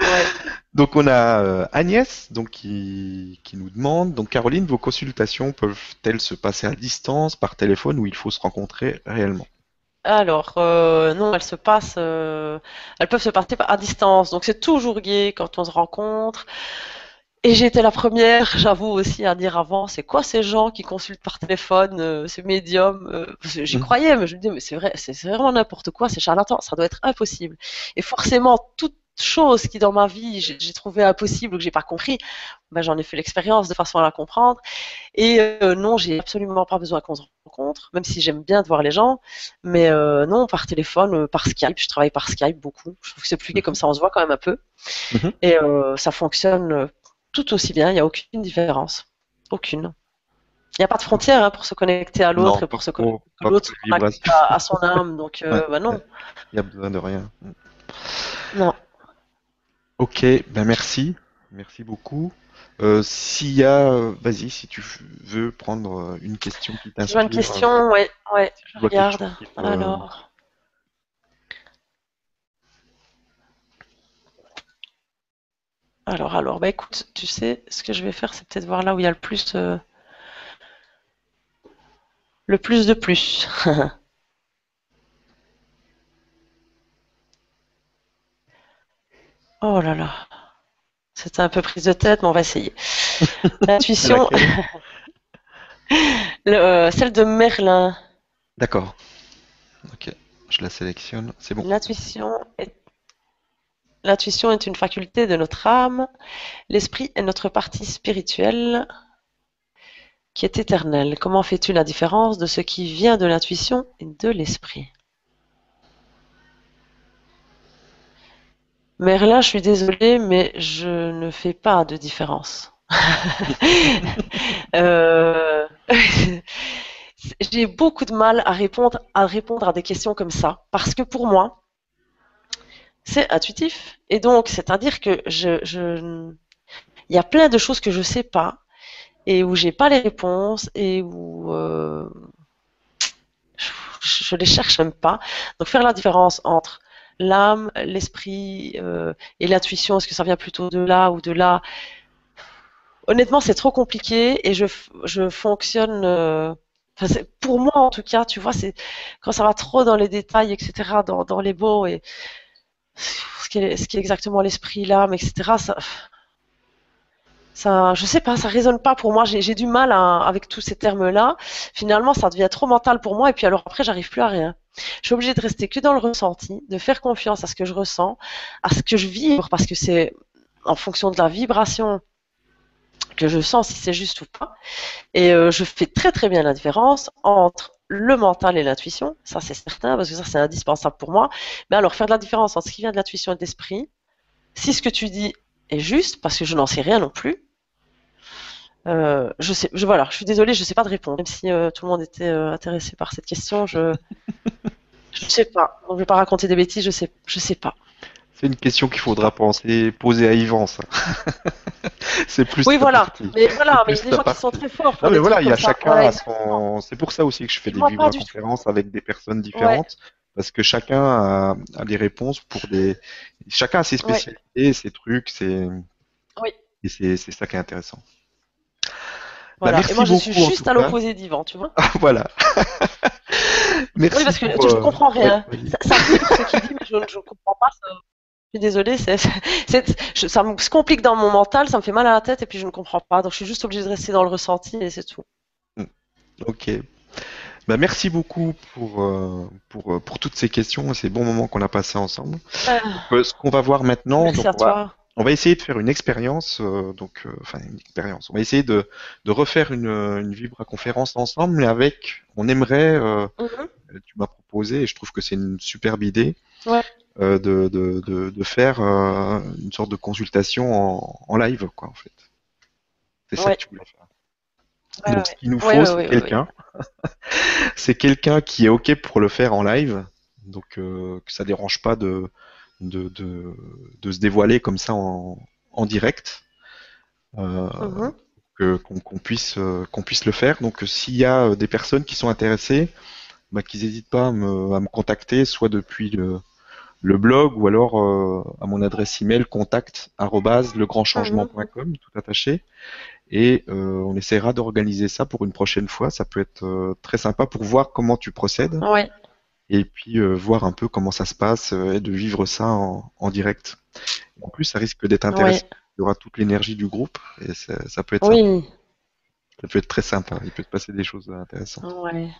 Ouais. Donc on a euh, Agnès donc qui, qui nous demande donc Caroline vos consultations peuvent-elles se passer à distance par téléphone ou il faut se rencontrer réellement? Alors, euh, non, elles se passent, euh, elles peuvent se passer à distance. Donc, c'est toujours gai quand on se rencontre. Et j'ai été la première, j'avoue aussi, à dire avant, c'est quoi ces gens qui consultent par téléphone, euh, ces médiums euh, J'y Mhm. croyais, mais je me disais, mais c'est vrai, c'est vraiment n'importe quoi, c'est charlatan, ça doit être impossible. Et forcément, toute chose qui dans ma vie j'ai trouvé impossible ou que j'ai pas compris, ben, j'en ai fait l'expérience de façon à la comprendre. Et euh, non, j'ai absolument pas besoin qu'on se rencontre, même si j'aime bien de voir les gens. Mais euh, non, par téléphone, euh, par Skype, je travaille par Skype beaucoup. Je trouve que c'est plus gai comme ça, on se voit quand même un peu. Mhm. Et euh, ça fonctionne tout aussi bien, il n'y a aucune différence. Aucune. Il n'y a pas de frontière hein, pour se connecter à l'autre et pour se connecter à, à son âme. Donc, Ouais. bah non. Il y a besoin de rien. Non. Ok, ben merci, merci beaucoup. Euh, S'il y a, euh, vas-y, si tu veux prendre euh, une question qui t'inspire. vois une question Ouais, ouais, je regarde. Alors. Alors, alors, bah écoute, tu sais, ce que je vais faire, c'est peut-être voir là où il y a le plus, euh, le plus de plus. Oh là là, c'était un peu prise de tête, mais on va essayer. L'intuition, euh, celle de Merlin. D'accord. Ok, je la sélectionne. C'est bon. L'intuition est... L'intuition est une faculté de notre âme. L'esprit est notre partie spirituelle qui est éternelle. Comment fais-tu la différence de ce qui vient de l'intuition et de l'esprit? Merlin, je suis désolée, mais je ne fais pas de différence. Euh, J'ai beaucoup de mal à répondre, à répondre à des questions comme ça, parce que pour moi, c'est intuitif. Et donc, c'est-à-dire que je, je, il y a plein de choses que je sais pas et où j'ai pas les réponses et où euh, je, je les cherche même pas. Donc, faire la différence entre l'âme, l'esprit euh, et l'intuition, est-ce que ça vient plutôt de là ou de là? Honnêtement, c'est trop compliqué et je, je fonctionne. euh, pour moi, en tout cas, tu vois, c'est quand ça va trop dans les détails, etc., dans, dans les mots et ce qui est, ce qui est exactement l'esprit, l'âme, etc. Ça, ça, je sais pas, ça résonne pas pour moi. J'ai du mal avec tous ces termes-là. Finalement, ça devient trop mental pour moi et puis alors après, j'arrive plus à rien. Je suis obligée de rester que dans le ressenti, de faire confiance à ce que je ressens, à ce que je vibre, parce que c'est en fonction de la vibration que je sens si c'est juste ou pas. Et euh, je fais très très bien la différence entre le mental et l'intuition, ça c'est certain, parce que ça c'est indispensable pour moi. Mais alors faire de la différence entre ce qui vient de l'intuition et de l'esprit, si ce que tu dis est juste, parce que je n'en sais rien non plus, euh, je sais, je, voilà, je suis désolée, je sais pas de répondre. Même si euh, tout le monde était euh, intéressé par cette question, je je sais pas. Donc je vais pas raconter des bêtises, je sais, je sais pas. C'est une question qu'il faudra penser, poser à Yvan, ça. C'est plus Oui, voilà. partie. Mais voilà, mais il y a des gens qui sont très forts. pour Non, mais des voilà, il y a chacun son. C'est pour ça aussi que je fais des Moi, pas du tout. conférences avec des personnes différentes, parce que chacun a, a des réponses pour des. Chacun a ses Ouais. spécialités, ses trucs, c'est. Oui. Et c'est ça qui est intéressant. Voilà. merci Et moi, je suis beaucoup, juste à l'opposé d'Yvan, tu vois. voilà. Merci Oui, parce que pour, tu- je euh, comprends rien. ouais, oui. Ça, ça ce qu'il dit, mais je ne comprends pas. ça. Je suis désolée, je- ça me se complique dans mon mental, ça me fait mal à la tête et puis je ne comprends pas. Donc je suis juste obligée de rester dans le ressenti et c'est tout. Ok. Bah, merci beaucoup pour, euh, pour, euh, pour toutes ces questions et ces bons moments qu'on a passés ensemble. Ah, ce qu'on va voir maintenant, merci donc à on va, toi. On va essayer de faire une expérience, euh, donc, euh, enfin une expérience. On va essayer de, de refaire une, une Vibra conférence ensemble, mais avec, on aimerait, euh, Mhm. tu m'as proposé, et je trouve que c'est une superbe idée, Ouais. euh, de, de, de, de faire euh, une sorte de consultation en, en live, quoi, en fait. C'est ça que tu voulais faire. Ouais, Donc, ce qu'il nous faut, c'est quelqu'un. c'est quelqu'un qui est OK pour le faire en live. Donc, euh, que ça dérange pas de, de, de, de se dévoiler comme ça en, en direct. Euh, Mhm. que- qu'on puisse, euh, qu'on puisse le faire. Donc, euh, s'il y a des personnes qui sont intéressées, bah, qu'ils n'hésitent pas à me, à me contacter, soit depuis le, le blog ou alors euh, à mon adresse email contact legrandchangement.com, tout attaché. Et euh, on essaiera d'organiser ça pour une prochaine fois. Ça peut être euh, très sympa pour voir comment tu procèdes Ouais. Et puis euh, voir un peu comment ça se passe euh, et de vivre ça en, en direct. En plus, ça risque d'être intéressant. Ouais. Il y aura toute l'énergie du groupe et ça, ça peut être sympa. Oui. Ça peut être très sympa. Il peut se passer des choses intéressantes. Ouais.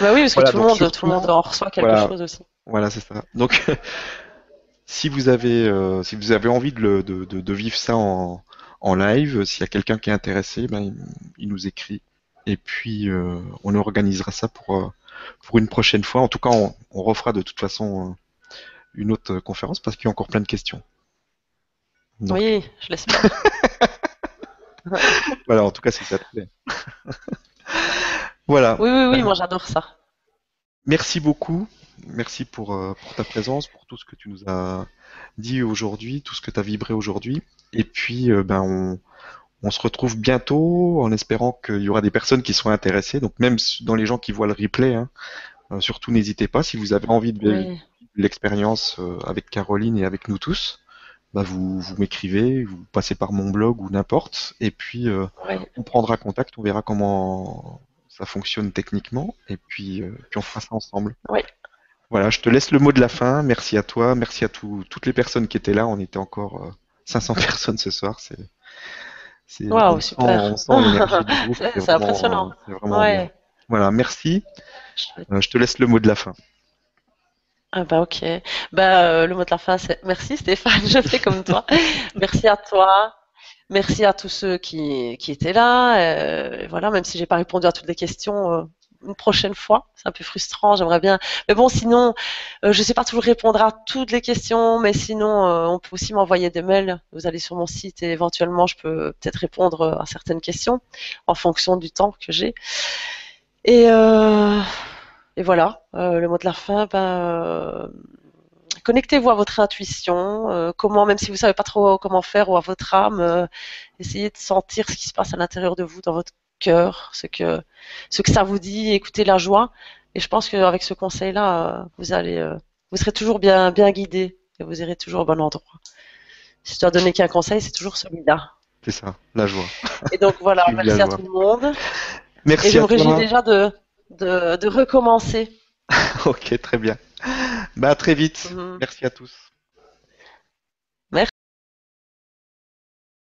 Bah oui, parce que tout le donc monde, surtout- tout le monde en reçoit quelque voilà. chose aussi. Voilà, c'est ça. Donc, si vous avez, euh, si vous avez envie de, le- de, de, de vivre ça en, en live, s'il y a quelqu'un qui est intéressé, ben, il, il nous écrit. Et puis, euh, on organisera ça pour, euh, pour une prochaine fois. En tout cas, on, on refera de toute façon euh, une autre conférence parce qu'il y a encore plein de questions. Donc, Oui, je l'espère. voilà, en tout cas, si ça te plaît. voilà. Oui, oui, oui, moi j'adore ça. Merci beaucoup. Merci pour, euh, pour ta présence, pour tout ce que tu nous as dit aujourd'hui, tout ce que tu as vibré aujourd'hui. Et puis, euh, ben, on, on se retrouve bientôt en espérant qu'il y aura des personnes qui seront intéressées. Donc, même dans les gens qui voient le replay, hein, euh, surtout n'hésitez pas. Si vous avez envie de vivre Oui. l'expérience euh, avec Caroline et avec nous tous, bah, vous, vous m'écrivez, vous passez par mon blog ou n'importe. Et puis, euh, on prendra contact, on verra comment ça fonctionne techniquement, et puis, puis on fera ça ensemble. Voilà, je te laisse le mot de la fin. Merci à toi, merci à tout- toutes les personnes qui étaient là. On était encore euh, 500 personnes ce soir. C'est, c'est, Waouh, on sent- super. on sent l'énergie du groupe. C'est- impressionnant. euh, vraiment Ouais. bien. Voilà, merci. Euh, je te laisse le mot de la fin. Ah bah ok. Bah euh, le mot de la fin c'est merci Stéphane, je fais comme toi. Merci à toi. Merci à tous ceux qui, qui étaient là. Euh, voilà, même si j'ai pas répondu à toutes les questions, une prochaine fois. C'est un peu frustrant, j'aimerais bien. Mais bon, sinon, euh, je sais pas toujours répondre à toutes les questions, mais sinon, euh, on peut aussi m'envoyer des mails. Vous allez sur mon site et éventuellement, je peux peut-être répondre à certaines questions en fonction du temps que j'ai. Et, euh, et voilà, le mot de la fin, ben, connectez-vous à votre intuition, comment, même si vous savez pas trop comment faire, ou à votre âme, essayez de sentir ce qui se passe à l'intérieur de vous, dans votre cœur, ce que, ce que ça vous dit, écoutez la joie. Et je pense qu'avec ce conseil-là, euh, vous allez, euh, vous serez toujours bien, bien guidé et vous irez toujours au bon endroit. Si je dois donner qu'un conseil, c'est toujours celui-là. C'est ça, la joie. Et donc voilà, merci à joie. tout le monde. Et Merci je à me réjouis déjà de, de, de recommencer. Ok, très bien. Bah, à très vite. Mhm. Merci à tous.